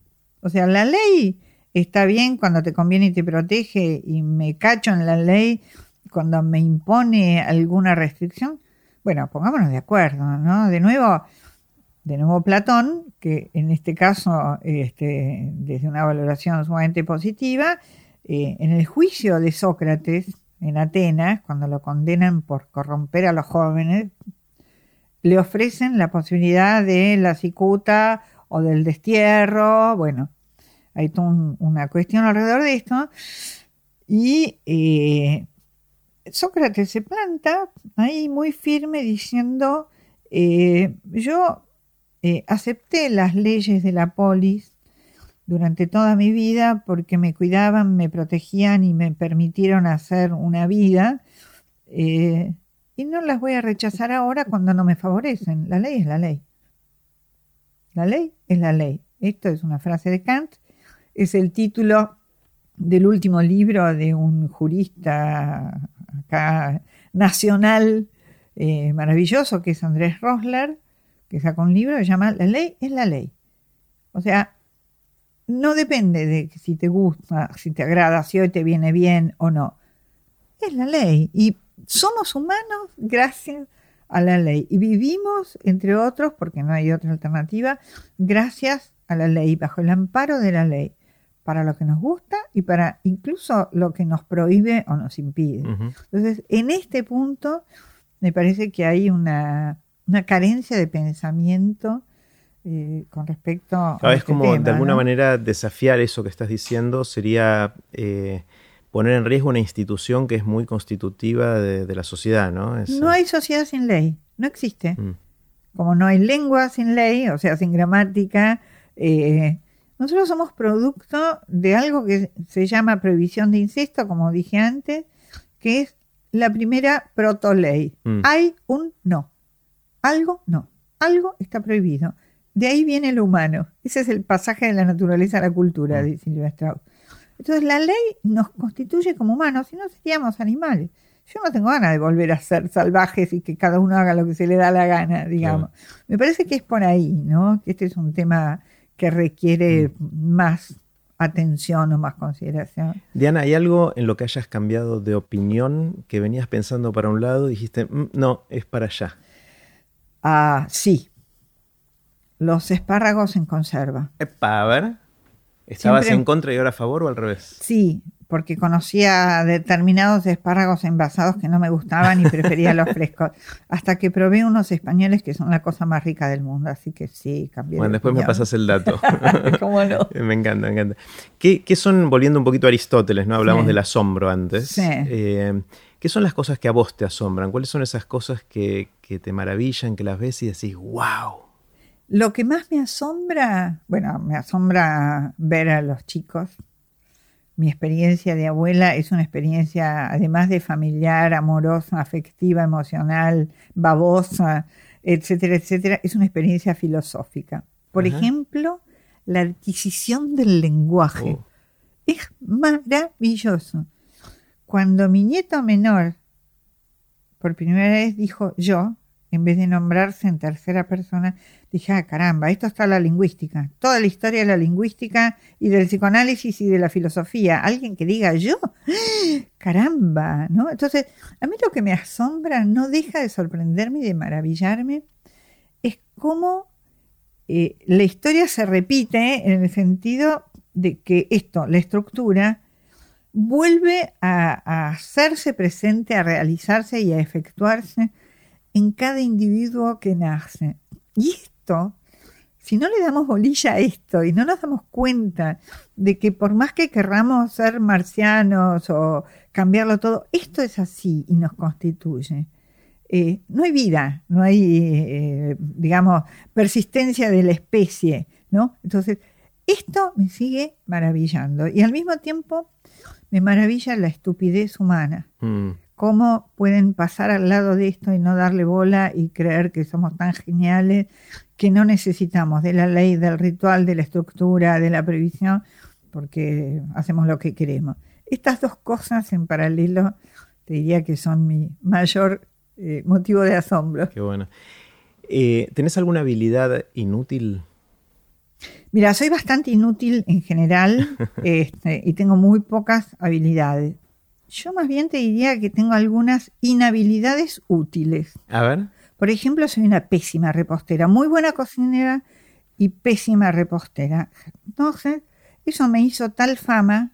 O sea, la ley está bien cuando te conviene y te protege y me cacho en la ley cuando me impone alguna restricción, bueno, pongámonos de acuerdo, ¿no? De nuevo, de nuevo Platón, que en este caso, este, desde una valoración sumamente positiva, eh, en el juicio de Sócrates en Atenas, cuando lo condenan por corromper a los jóvenes, le ofrecen la posibilidad de la cicuta o del destierro, bueno, hay toda una cuestión alrededor de esto, y eh, Sócrates se planta ahí muy firme diciendo, eh, yo eh, acepté las leyes de la polis durante toda mi vida porque me cuidaban, me protegían y me permitieron hacer una vida. Eh, y no las voy a rechazar ahora cuando no me favorecen. La ley es la ley. La ley es la ley. Esto es una frase de Kant. Es el título del último libro de un jurista acá nacional eh, maravilloso, que es Andrés Rosler, que saca un libro que se llama La ley es la ley. O sea, no depende de si te gusta, si te agrada, si hoy te viene bien o no. Es la ley. Y somos humanos gracias a la ley. Y vivimos, entre otros, porque no hay otra alternativa, gracias a la ley, bajo el amparo de la ley para lo que nos gusta y para incluso lo que nos prohíbe o nos impide. Entonces, en este punto me parece que hay una, carencia de pensamiento eh, con respecto a. es este como de alguna ¿no? manera desafiar eso que estás diciendo sería eh, poner en riesgo una institución que es muy constitutiva de, de la sociedad, ¿no? Es, No hay sociedad sin ley, no existe. Mm. Como no hay lengua sin ley, o sea, sin gramática, eh, nosotros somos producto de algo que se llama prohibición de incesto, como dije antes, que es la primera protoley. Mm. Hay un no. Algo no. Algo está prohibido. De ahí viene lo humano. Ese es el pasaje de la naturaleza a la cultura, Mm. de Silvia Strauss. Entonces la ley nos constituye como humanos, si no seríamos animales. Yo no tengo ganas de volver a ser salvajes y que cada uno haga lo que se le da la gana, digamos. Me parece que es por ahí, ¿no? Que este es un tema que requiere más atención o más consideración. Diana, ¿hay algo en lo que hayas cambiado de opinión que venías pensando para un lado y dijiste, "Mm, no, es para allá? Ah, sí. Los espárragos en conserva. Epa, a ver. ¿Estabas Siempre- en contra y ahora a favor o al revés? Sí, porque conocía determinados espárragos envasados que no me gustaban y prefería los frescos. Hasta que probé unos españoles que son la cosa más rica del mundo. Así que sí, cambié. de Bueno, después me pasas el dato. [laughs] ¿Cómo no? [laughs] me encanta, me encanta. ¿Qué, qué son, volviendo un poquito a Aristóteles, ¿no? Hablamos Sí. del asombro antes. Sí. Eh, ¿Qué son las cosas que a vos te asombran? ¿Cuáles son esas cosas que, que te maravillan, que las ves y decís, wow? Lo que más me asombra, bueno, me asombra ver a los chicos. Mi experiencia de abuela es una experiencia, además de familiar, amorosa, afectiva, emocional, babosa, etcétera, etcétera, es una experiencia filosófica. Por Ajá. ejemplo, la adquisición del lenguaje. Oh, Es maravilloso. Cuando mi nieto menor por primera vez dijo yo, en vez de nombrarse en tercera persona, dije, ah, caramba, esto está la lingüística, toda la historia de la lingüística y del psicoanálisis y de la filosofía. Alguien que diga yo, caramba, ¿no? Entonces, a mí lo que me asombra, no deja de sorprenderme y de maravillarme, es cómo eh, la historia se repite en el sentido de que esto, la estructura, vuelve a hacerse presente, a realizarse y a efectuarse en cada individuo que nace. Y esto, si no le damos bolilla a esto y no nos damos cuenta de que por más que querramos ser marcianos o cambiarlo todo, esto es así y nos constituye. Eh, no hay vida, no hay, eh, digamos, persistencia de la especie, ¿no? Entonces, esto me sigue maravillando y al mismo tiempo me maravilla la estupidez humana. mm, Cómo pueden pasar al lado de esto y no darle bola y creer que somos tan geniales que no necesitamos de la ley, del ritual, de la estructura, de la previsión, porque hacemos lo que queremos. Estas dos cosas en paralelo te diría que son mi mayor eh, motivo de asombro. qué bueno. Eh, ¿Tenés alguna habilidad inútil? Mira, soy bastante inútil en general [laughs] este, y tengo muy pocas habilidades. Yo más bien te diría que tengo algunas inhabilidades útiles. A ver. Por ejemplo, soy una pésima repostera, muy buena cocinera y pésima repostera. Entonces, eso me hizo tal fama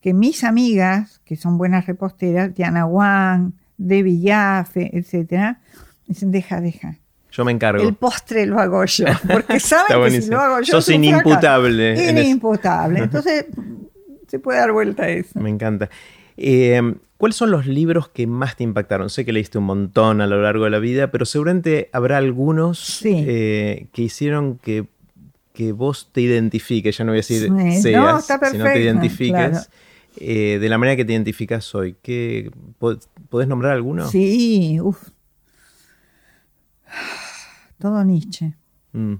que mis amigas, que son buenas reposteras, Diana Wang, Debbie Jaffe, etcétera, me dicen, deja, deja. Yo me encargo. El postre lo hago yo, [laughs] porque saben que si lo hago yo Sos inimputable en. Inimputable. Entonces, [laughs] se puede dar vuelta a eso. Me encanta. Eh, ¿Cuáles son los libros que más te impactaron? Sé que leíste un montón a lo largo de la vida, pero seguramente habrá algunos Sí. eh, que hicieron que, que vos te identifiques, ya no voy a decir Sí. No, seas, está sino te perfecto, identifiques claro. eh, de la manera que te identificas hoy. ¿Qué, po- ¿Podés nombrar alguno? Sí, uff. Todo Nietzsche, Mm,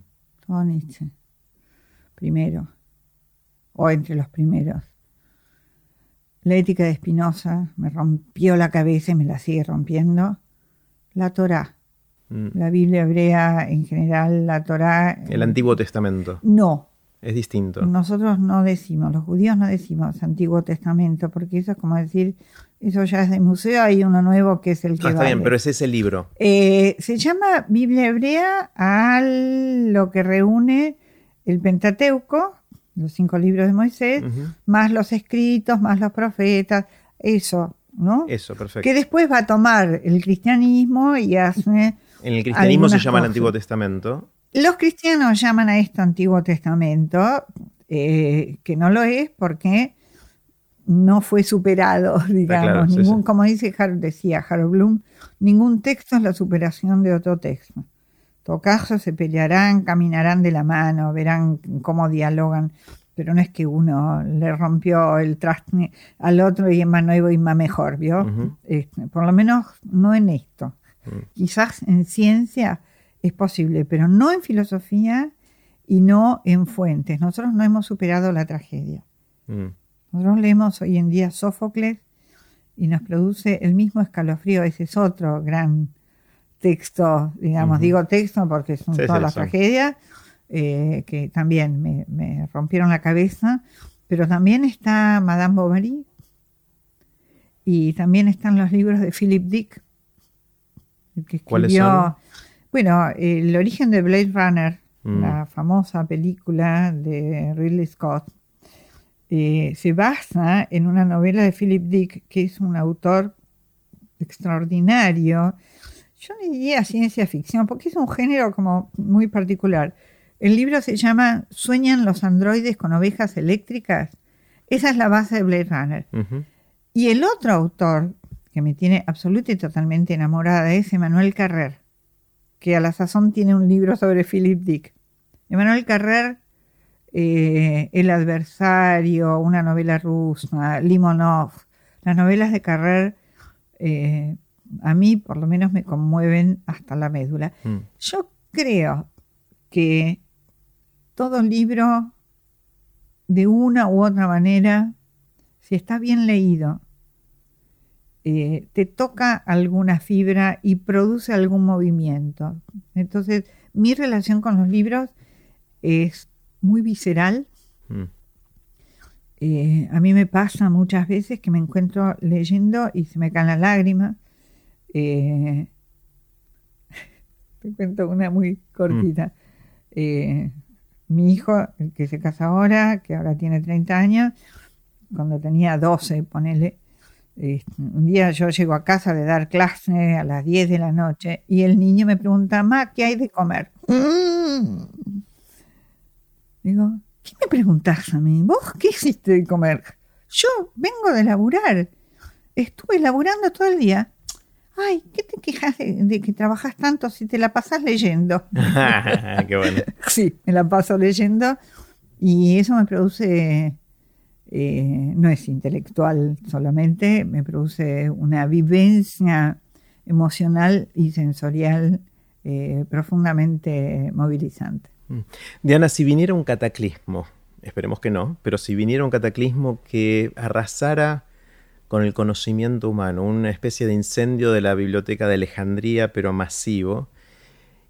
todo Nietzsche. Primero, o entre los primeros. La ética de Spinoza me rompió la cabeza y me la sigue rompiendo. La Torá, mm. la Biblia hebrea en general, la Torá. El Antiguo Testamento. No, Es distinto. nosotros no decimos, los judíos no decimos Antiguo Testamento, porque eso es como decir, eso ya es de museo, hay uno nuevo que es el que No, está bien, pero es ese libro. Eh, se llama Biblia hebrea a lo que reúne el Pentateuco, los cinco libros de Moisés, más los escritos, más los profetas, eso, ¿no? Eso, perfecto. Que después va a tomar el cristianismo y hace En el cristianismo se llama el. Antiguo Testamento. Los cristianos llaman a esto Antiguo Testamento, eh, que no lo es porque no fue superado, [laughs] digamos. ningún, Como dice, decía Harold Bloom, ningún texto es la superación de otro texto. Caso, se pelearán, caminarán de la mano, verán cómo dialogan, pero no es que uno le rompió el traste al otro y es más nuevo y más mejor, ¿vio? Por lo menos no en esto. Mm. Quizás en ciencia es posible, pero no en filosofía y no en fuentes. Nosotros no hemos superado la tragedia. Mm. Nosotros leemos hoy en día Sófocles y nos produce el mismo escalofrío. Ese es otro gran texto, digamos, digo texto porque son todas las tragedias, eh, que también me, rompieron la cabeza. Pero también está Madame Bovary y también están los libros de Philip Dick, que ¿Cuáles son? Bueno, el origen de Blade Runner, mm. la famosa película de Ridley Scott, eh, se basa en una novela de Philip Dick, que es un autor extraordinario. Yo no diría ciencia ficción, porque es un género como muy particular. El libro se llama ¿Sueñan los androides con ovejas eléctricas? Esa es la base de Blade Runner. Y el otro autor que me tiene absolutamente y totalmente enamorada es Emmanuel Carrer que a la sazón tiene un libro sobre Philip Dick. Emmanuel Carrer, eh, El adversario, una novela rusa, Limonov, las novelas de Carrer eh, a mí por lo menos me conmueven hasta la médula. Mm. Yo creo que todo libro, de una u otra manera, si está bien leído, eh, te toca alguna fibra y produce algún movimiento. Entonces, mi relación con los libros es muy visceral. Mm. Eh, a mí me pasa muchas veces que me encuentro leyendo y se me caen las lágrimas. Eh, [laughs] te cuento una muy cortita. Mm. mi hijo, que se casa ahora, que ahora tiene 30 años, cuando tenía 12, ponele, un día yo llego a casa de dar clase a las 10 de la noche y el niño me pregunta, Ma, ¿qué hay de comer? [laughs] Digo, ¿qué me preguntás a mí? ¿Vos qué hiciste de comer? Yo vengo de laburar. Estuve laburando todo el día. Ay, ¿qué te quejas de, que trabajas tanto si te la pasas leyendo? [laughs] qué bueno. [laughs] Sí, me la paso leyendo y eso me produce eh, no es intelectual solamente, me produce una vivencia emocional y sensorial eh, profundamente movilizante. Mm. Diana, si viniera un cataclismo, esperemos que no, pero si viniera un cataclismo que arrasara con el conocimiento humano, una especie de incendio de la biblioteca de Alejandría, pero masivo,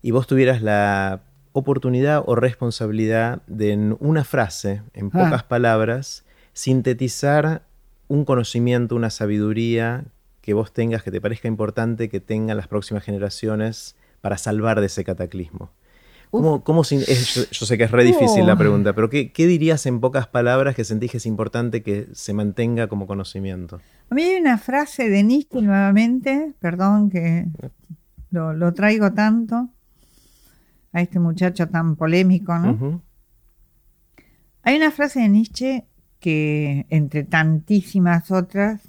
y vos tuvieras la oportunidad o responsabilidad de en una frase, en ah. pocas palabras, sintetizar un conocimiento, una sabiduría que vos tengas, que te parezca importante, que tengan las próximas generaciones para salvar de ese cataclismo. ¿Cómo, cómo yo, sé que es re difícil la pregunta, pero ¿qué, dirías en pocas palabras que sentís que es importante que se mantenga como conocimiento? A mí hay una frase de Nietzsche nuevamente, perdón que lo, traigo tanto a este muchacho tan polémico, ¿no? Hay una frase de Nietzsche que entre tantísimas otras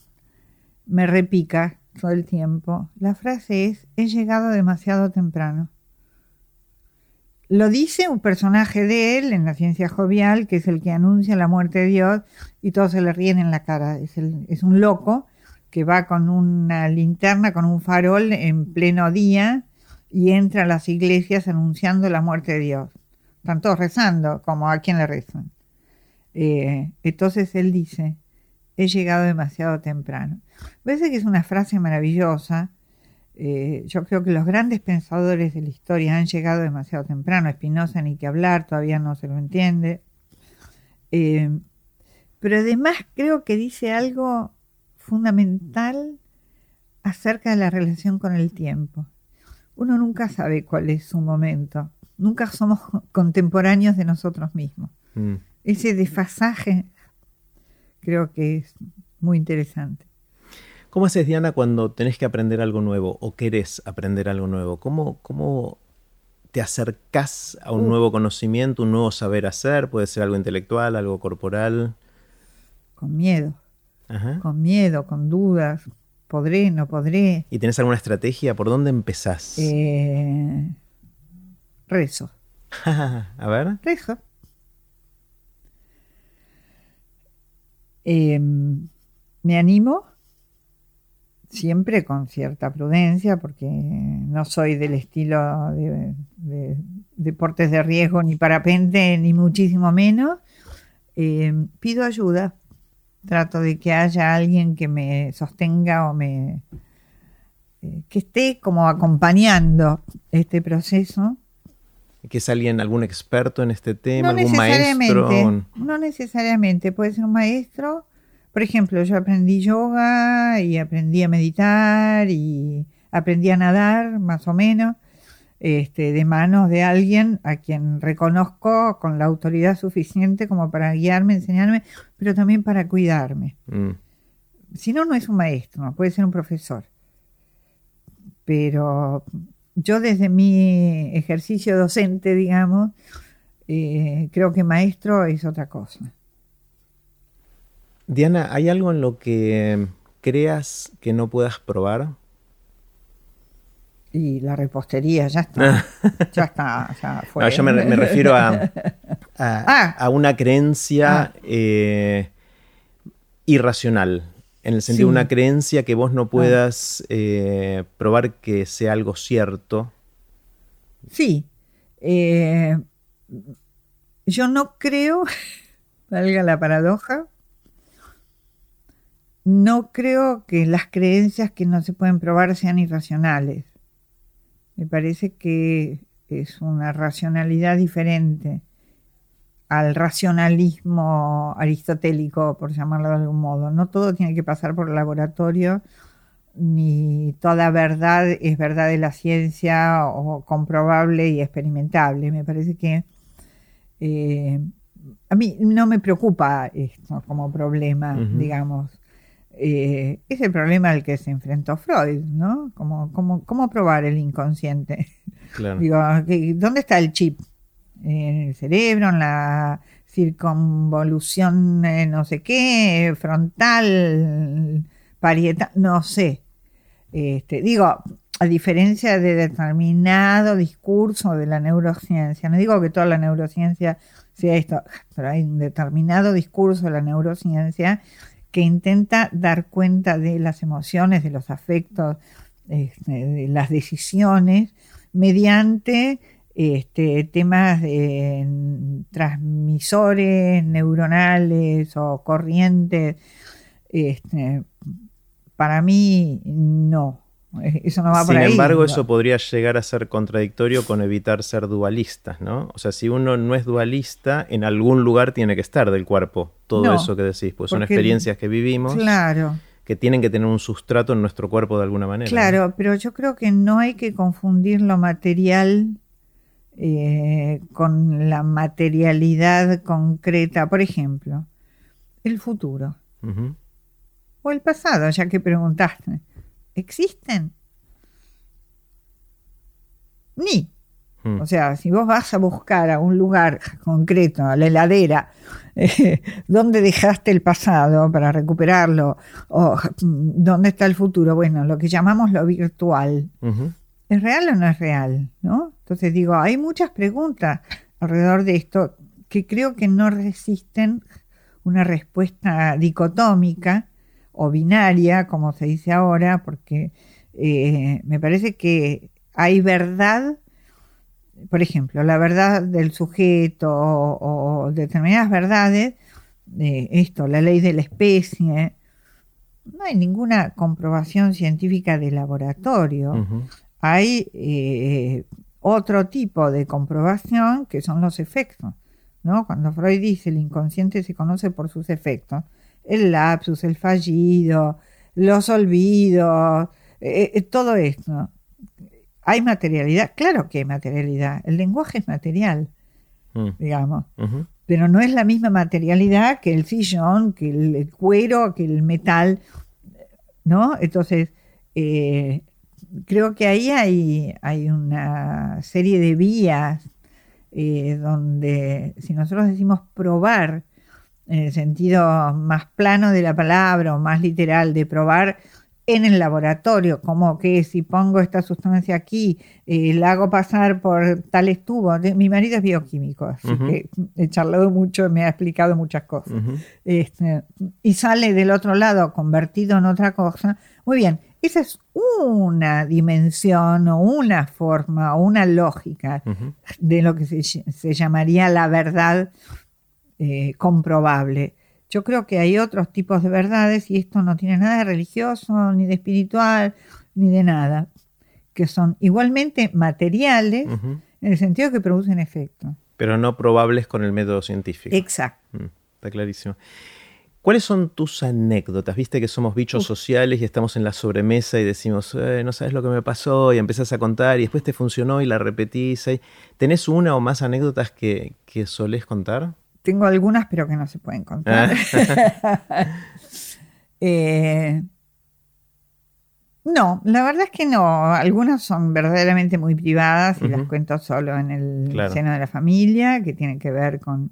me repica todo el tiempo. La frase es, he llegado demasiado temprano. Lo dice un personaje de él en la ciencia jovial, que es el que anuncia la muerte de Dios y todos se le ríen en la cara. Es, es un loco que va con una linterna, con un farol en pleno día y entra a las iglesias anunciando la muerte de Dios. Están todos rezando, como a quien le rezan. Eh, entonces él dice, he llegado demasiado temprano. Parece que es una frase maravillosa. Eh, yo creo que los grandes pensadores de la historia han llegado demasiado temprano. Espinosa ni que hablar, todavía no se lo entiende. Eh, pero además creo que dice algo fundamental acerca de la relación con el tiempo. Uno nunca sabe cuál es su momento. Nunca somos contemporáneos de nosotros mismos. Mm ese desfasaje creo que es muy interesante. ¿Cómo haces, Diana, cuando tenés que aprender algo nuevo o querés aprender algo nuevo? ¿Cómo, cómo te acercás a un nuevo conocimiento, un nuevo saber hacer? Puede ser algo intelectual, algo corporal. Con miedo. Con miedo, con dudas. ¿Podré, no podré? ¿Y tenés alguna estrategia? ¿Por dónde empezás? Eh, rezo. [laughs] a ver. Rezo. Em, me animo siempre con cierta prudencia, porque no soy del estilo de, deportes de riesgo, ni parapente, ni muchísimo menos. Eh, pido ayuda, trato de que haya alguien que me sostenga o me eh, que esté como acompañando este proceso. ¿Que es alguien, algún experto en este tema, algún maestro? No necesariamente, puede ser un maestro por ejemplo, yo aprendí yoga y aprendí a meditar y aprendí a nadar, más o menos, este, de manos de alguien a quien reconozco con la autoridad suficiente como para guiarme, enseñarme, pero también para cuidarme. Mm. Si no, no es un maestro, puede ser un profesor. Pero yo desde mi ejercicio docente, digamos, eh, creo que maestro es otra cosa. Diana, ¿hay algo en lo que creas que no puedas probar? Y la repostería, ya está. [laughs] ya está, ya fue. yo me, refiero a, [laughs] ah. a, una creencia ah. eh, irracional. En el sentido de una creencia que vos no puedas eh, probar que sea algo cierto. Sí. Eh, yo no creo, [laughs] valga la paradoja, no creo que las creencias que no se pueden probar sean irracionales. Me parece que es una racionalidad diferente al racionalismo aristotélico, por llamarlo de algún modo. No todo tiene que pasar por el laboratorio, ni toda verdad es verdad de la ciencia o comprobable y experimentable. Me parece que eh, a mí no me preocupa esto como problema, digamos. Eh, es el problema al que se enfrentó Freud, ¿no? ¿Cómo, probar el inconsciente? [laughs] Digo, ¿dónde está el chip? ¿En el cerebro? ¿En la circunvolución no sé qué? ¿Frontal? ¿Parietal? No sé. Este, digo, a diferencia de determinado discurso de la neurociencia, no digo que toda la neurociencia sea esto, pero hay un determinado discurso de la neurociencia que intenta dar cuenta de las emociones, de los afectos, este, de las decisiones, mediante este, temas de transmisores neuronales o corrientes. Este, para mí, no. [laughs] Eso no va Sin embargo, eso podría llegar a ser contradictorio con evitar ser dualistas, ¿no? O sea, si uno no es dualista, en algún lugar tiene que estar del cuerpo todo eso que decís, pues son experiencias que vivimos. Claro. Que tienen que tener un sustrato en nuestro cuerpo de alguna manera. Claro, pero yo creo que no hay que confundir lo material eh, con la materialidad concreta. Por ejemplo, el futuro. O el pasado, ya que preguntaste existen. Ni. Hmm. O sea, si vos vas a buscar a un lugar concreto, a la heladera, [laughs] eh, dónde dejaste el pasado para recuperarlo, o dónde está el futuro, bueno, lo que llamamos lo virtual, ¿es real o no es real? ¿no? Entonces digo, hay muchas preguntas alrededor de esto que creo que no resisten una respuesta dicotómica o binaria, como se dice ahora, porque eh, me parece que hay verdad, por ejemplo, la verdad del sujeto o, determinadas verdades, de esto, la ley de la especie, no hay ninguna comprobación científica de laboratorio. Hay eh, otro tipo de comprobación que son los efectos. ¿no? Cuando Freud dice el inconsciente se conoce por sus efectos, el lapsus, el fallido, los olvidos, eh, eh, todo esto. ¿Hay materialidad? Claro que hay materialidad. El lenguaje es material, mm. digamos. Pero no es la misma materialidad que el sillón, que el, cuero, que el metal, ¿no? Entonces, eh, creo que ahí hay, hay una serie de vías eh, donde si nosotros decimos probar, en el sentido más plano de la palabra o más literal de probar en el laboratorio, como que si pongo esta sustancia aquí, eh, la hago pasar por tales tubos. Mi marido es bioquímico, así que he charlado mucho, me ha explicado muchas cosas. Este, y sale del otro lado convertido en otra cosa. Muy bien, esa es una dimensión o una forma o una lógica de lo que se, llamaría la verdad eh, comprobable. Yo creo que hay otros tipos de verdades y esto no tiene nada de religioso, ni de espiritual, ni de nada, que son igualmente materiales en el sentido que producen efecto. Pero no probables con el método científico. Exacto. Mm, está clarísimo. ¿Cuáles son tus anécdotas? Viste que somos bichos sociales y estamos en la sobremesa y decimos, eh, no sabes lo que me pasó, y empezás a contar y después te funcionó y la repetís. ¿Tenés una o más anécdotas que, que solés contar? Tengo algunas, pero que no se pueden contar. [laughs] Eh, no, la verdad es que no. Algunas son verdaderamente muy privadas y las cuento solo en el seno de la familia, que tienen que ver con,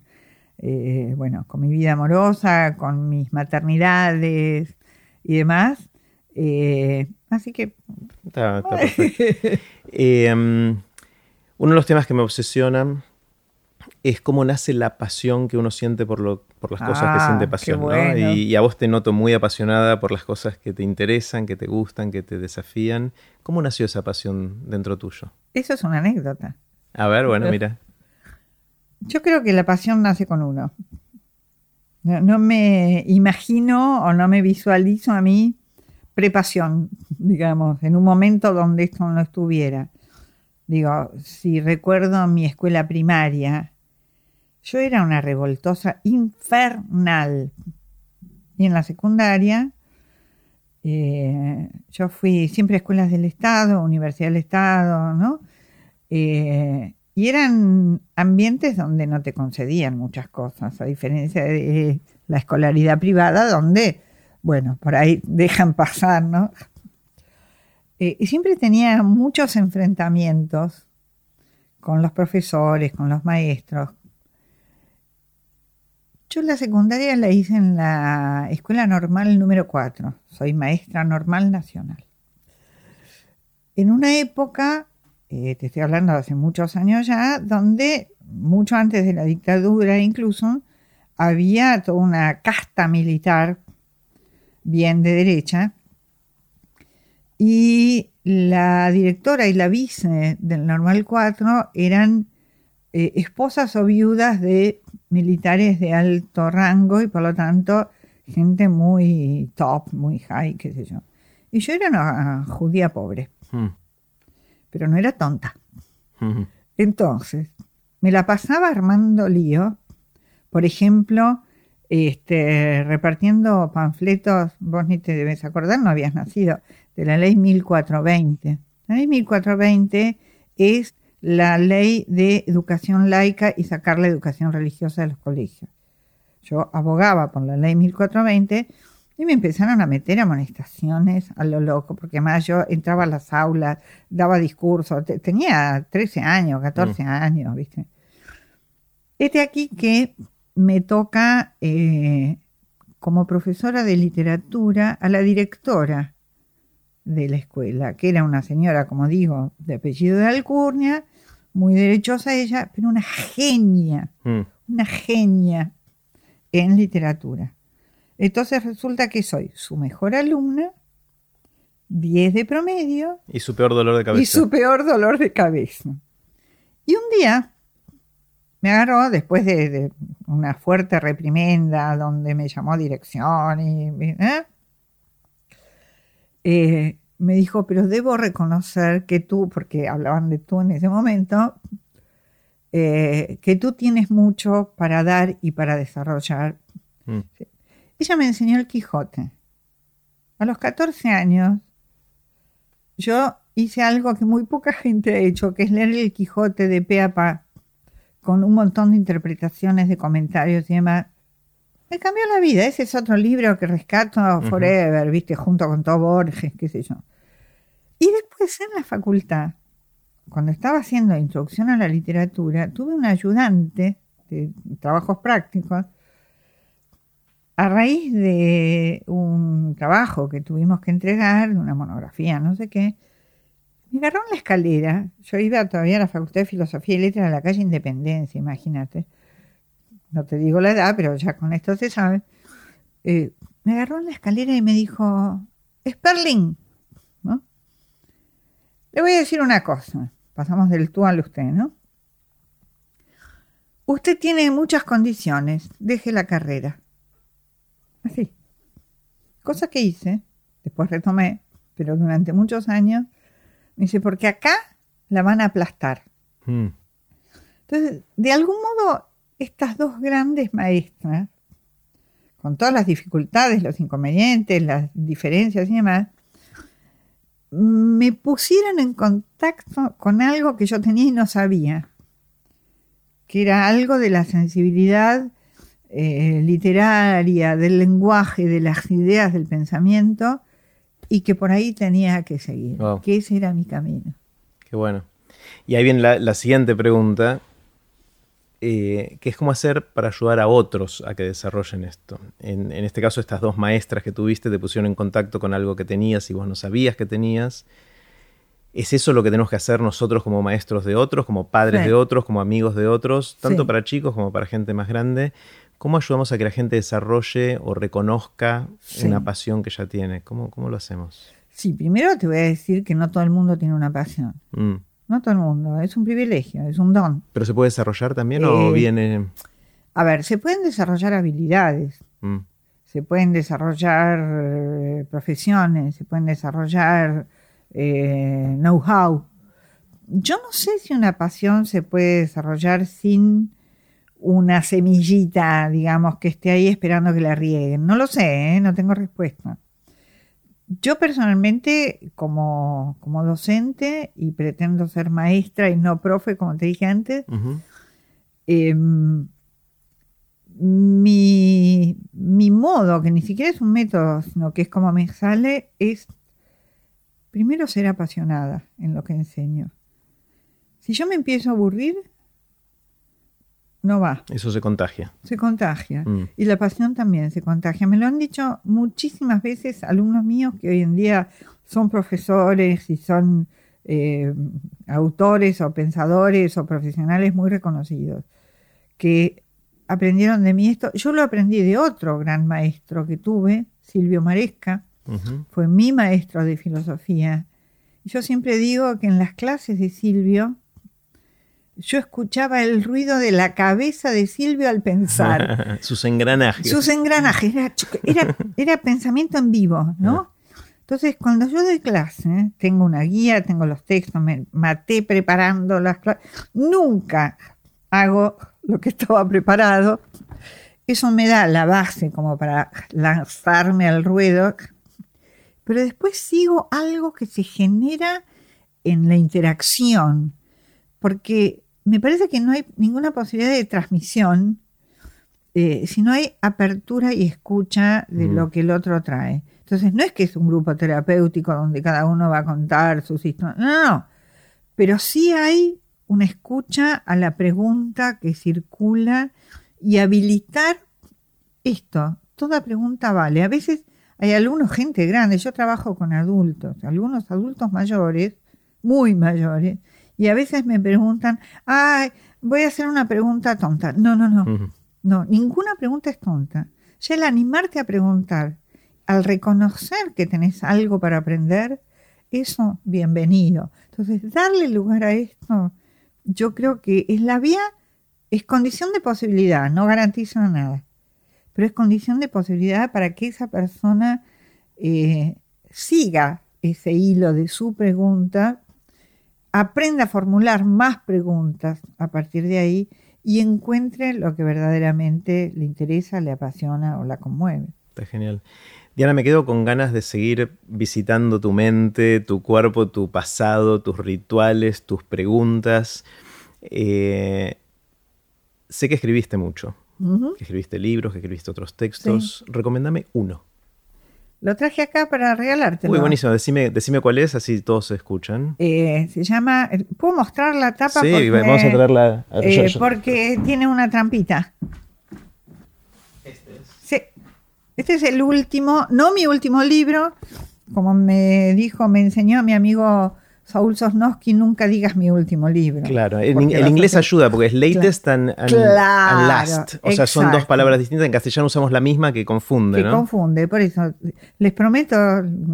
eh, bueno, con mi vida amorosa, con mis maternidades y demás. Eh, así que... Está, perfecto. [laughs] Em, uno de los temas que me obsesionan es cómo nace la pasión que uno siente por, lo, por las cosas que siente ah, pasión, ¿no? Y, a vos te noto muy apasionada por las cosas que te interesan, que te gustan, que te desafían. ¿Cómo nació esa pasión dentro tuyo? Eso es una anécdota. A ver, bueno, mira. Yo creo que la pasión nace con uno. No, me imagino o no me visualizo a mí prepasión, digamos, en un momento donde esto no estuviera. Digo, si recuerdo mi escuela primaria, yo era una revoltosa infernal. Y en la secundaria, eh, yo fui siempre a escuelas del Estado, Universidad del Estado, ¿no? Eh, y eran ambientes donde no te concedían muchas cosas, a diferencia de la escolaridad privada, donde, bueno, por ahí dejan pasar, ¿no? Eh, y siempre tenía muchos enfrentamientos con los profesores, con los maestros, yo la secundaria la hice en la escuela normal número 4. Soy maestra normal nacional. En una época, eh, te estoy hablando de hace muchos años ya, donde mucho antes de la dictadura incluso, había toda una casta militar bien de derecha y la directora y la vice del Normal 4 eran eh, esposas o viudas de militares de alto rango y por lo tanto gente muy top, muy high, qué sé yo. Y yo era una judía pobre, hmm. pero no era tonta. Hmm. Entonces, me la pasaba armando lío, por ejemplo, este, repartiendo panfletos, vos ni te debes acordar, no habías nacido, de la ley 1420. La ley 1420 es la ley de educación laica y sacar la educación religiosa de los colegios. Yo abogaba por la ley 1420 y me empezaron a meter amonestaciones a lo loco, porque además yo entraba a las aulas, daba discursos, tenía 13 años, 14 mm. años, ¿viste? Este aquí que me toca eh, como profesora de literatura a la directora de la escuela, que era una señora, como digo, de apellido de Alcurnia, muy derechosa ella, pero una genia, mm. una genia en literatura. Entonces resulta que soy su mejor alumna, 10 de promedio. Y su peor dolor de cabeza. Y su peor dolor de cabeza. Y un día me agarró, después de, una fuerte reprimenda donde me llamó a dirección y... ¿eh? Eh, me dijo, pero debo reconocer que tú, porque hablaban de tú en ese momento, eh, que tú tienes mucho para dar y para desarrollar. Mm. Ella me enseñó el Quijote. A los 14 años, yo hice algo que muy poca gente ha hecho, que es leer el Quijote de pe a pa, con un montón de interpretaciones, de comentarios y demás. Me cambió la vida. Ese es otro libro que rescato forever, viste, junto con todo Borges, qué sé yo. Y después en la facultad, cuando estaba haciendo introducción a la literatura, tuve un ayudante de trabajos prácticos a raíz de un trabajo que tuvimos que entregar, de una monografía, no sé qué, me agarró en la escalera. Yo iba todavía a la Facultad de Filosofía y Letras de la calle Independencia, imagínate. No te digo la edad, pero ya con esto se sabe. Eh, me agarró en la escalera y me dijo, Sperling. Le voy a decir una cosa. Pasamos del tú al usted, ¿no? Usted tiene muchas condiciones. Deje la carrera. Así. Cosa que hice. Después retomé, pero durante muchos años me dice, porque acá la van a aplastar. Hmm. Entonces, de algún modo, estas dos grandes maestras, con todas las dificultades, los inconvenientes, las diferencias y demás, me pusieron en contacto con algo que yo tenía y no sabía, que era algo de la sensibilidad eh, literaria, del lenguaje, de las ideas, del pensamiento, y que por ahí tenía que seguir, que ese era mi camino. Qué bueno. Y ahí viene la, siguiente pregunta, eh, que es cómo hacer para ayudar a otros a que desarrollen esto. En, este caso, estas dos maestras que tuviste te pusieron en contacto con algo que tenías y vos no sabías que tenías. ¿Es eso lo que tenemos que hacer nosotros como maestros de otros, como padres de otros, como amigos de otros, tanto para chicos como para gente más grande? ¿Cómo ayudamos a que la gente desarrolle o reconozca una pasión que ya tiene? ¿Cómo, ¿Cómo, lo hacemos? Sí, primero te voy a decir que no todo el mundo tiene una pasión. Mm. No todo el mundo, es un privilegio, es un don. ¿Pero se puede desarrollar también o eh, viene...? A ver, se pueden desarrollar habilidades, mm. se pueden desarrollar eh, profesiones, se pueden desarrollar eh, know-how. Yo no sé si una pasión se puede desarrollar sin una semillita, digamos, que esté ahí esperando que la rieguen. No lo sé, no tengo respuesta. Yo personalmente, como, docente, y pretendo ser maestra y no profe, como te dije antes, em, mi, mi modo, que ni siquiera es un método, sino que es como me sale, es primero ser apasionada en lo que enseño. Si yo me empiezo a aburrir, no va. Eso se contagia. Se contagia. Mm. Y la pasión también se contagia. Me lo han dicho muchísimas veces alumnos míos que hoy en día son profesores y son eh, autores o pensadores o profesionales muy reconocidos, que aprendieron de mí esto. Yo lo aprendí de otro gran maestro que tuve, Silvio Maresca, fue mi maestro de filosofía. Yo siempre digo que en las clases de Silvio yo escuchaba el ruido de la cabeza de Silvio al pensar. [laughs] Sus engranajes. Sus engranajes. Era, era, pensamiento en vivo, ¿no? Entonces, cuando yo doy clase, tengo una guía, tengo los textos, me maté preparando las clases. Nunca hago lo que estaba preparado. Eso me da la base como para lanzarme al ruedo. Pero después sigo algo que se genera en la interacción porque me parece que no hay ninguna posibilidad de transmisión eh, si no hay apertura y escucha de lo que el otro trae. Entonces, no es que es un grupo terapéutico donde cada uno va a contar sus historias, no, no, no. Pero sí hay una escucha a la pregunta que circula y habilitar esto. Toda pregunta vale. A veces hay algunos, gente grande, yo trabajo con adultos, algunos adultos mayores, muy mayores, y a veces me preguntan, ay, voy a hacer una pregunta tonta. No, no, no. No, ninguna pregunta es tonta. Ya el animarte a preguntar, al reconocer que tenés algo para aprender, eso, bienvenido. Entonces, darle lugar a esto, yo creo que es la vía, es condición de posibilidad, no garantiza nada, pero es condición de posibilidad para que esa persona eh, siga ese hilo de su pregunta aprenda a formular más preguntas a partir de ahí y encuentre lo que verdaderamente le interesa, le apasiona o la conmueve. Está genial. Diana, me quedo con ganas de seguir visitando tu mente, tu cuerpo, tu pasado, tus rituales, tus preguntas. Eh, sé que escribiste mucho, que escribiste libros, que escribiste otros textos. Recomendame uno. Lo traje acá para regalarte. Muy buenísimo, decime, decime cuál es, así todos se escuchan. Eh, se llama, ¿puedo mostrar la tapa? Sí, Porque, vamos a traerla. a- eh, yo- yo- porque tiene una trampita. Sí. Este es el último, no mi último libro, como me dijo, me enseñó mi amigo Saúl Sosnowski, nunca digas mi último libro. Claro, el, Porque el inglés ayuda porque es latest and, and- Claro, and last. O sea, son dos palabras distintas. En castellano usamos la misma que confunde, que ¿no? confunde, por eso les prometo,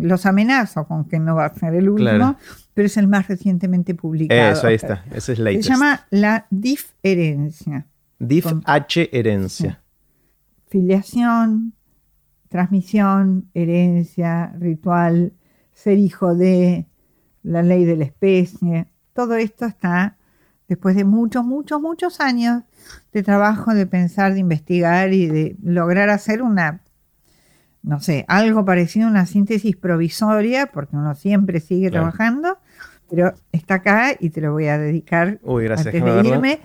los amenazo con que no va a ser el último, Claro. pero es el más recientemente publicado. Eso, ahí está. Ese es Se latest. llama La Diferencia. Con- H herencia. Filiación, transmisión, herencia, ritual, ser hijo de la ley de la especie. Todo esto está después de muchos, muchos, muchos años de trabajo, de pensar, de investigar y de lograr hacer una, no sé, algo parecido a una síntesis provisoria, porque uno siempre sigue Claro. trabajando, pero está acá y te lo voy a dedicar Uy, gracias, antes de irme.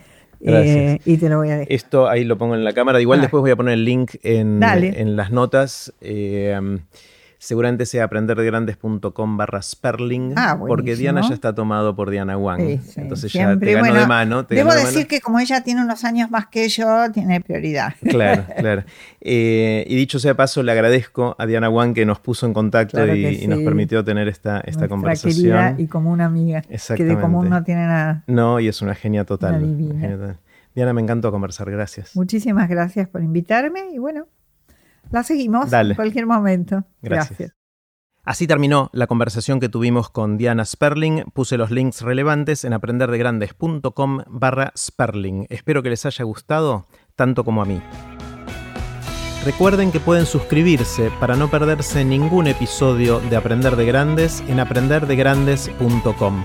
Eh, y te lo voy a dejar. Esto ahí lo pongo en la cámara. Igual Ah. después voy a poner el link en, en las notas. Eh, seguramente sea aprenderdegrandes.com barra Sperling. Ah, porque. Diana ya está tomado por Diana Wang. Sí, sí, Entonces ya siempre. te ganó Bueno, de mano. te Debo ganó de decir mano. que como ella tiene unos años más que yo, tiene prioridad. [laughs] Claro, claro. Eh, y dicho sea de paso, le agradezco a Diana Wang que nos puso en contacto Claro y, nos permitió tener esta, esta Nuestra conversación. querida y como una amiga. Que de común no tiene nada. No, y es una genia total. Una divina. Genia total. Diana, me encantó conversar, gracias. Muchísimas gracias por invitarme y bueno, la seguimos Dale. en cualquier momento. Gracias. gracias. Así terminó la conversación que tuvimos con Diana Sperling. Puse los links relevantes en aprenderdegrandes.com barra Sperling. Espero que les haya gustado tanto como a mí. Recuerden que pueden suscribirse para no perderse ningún episodio de Aprender de Grandes en aprenderdegrandes.com.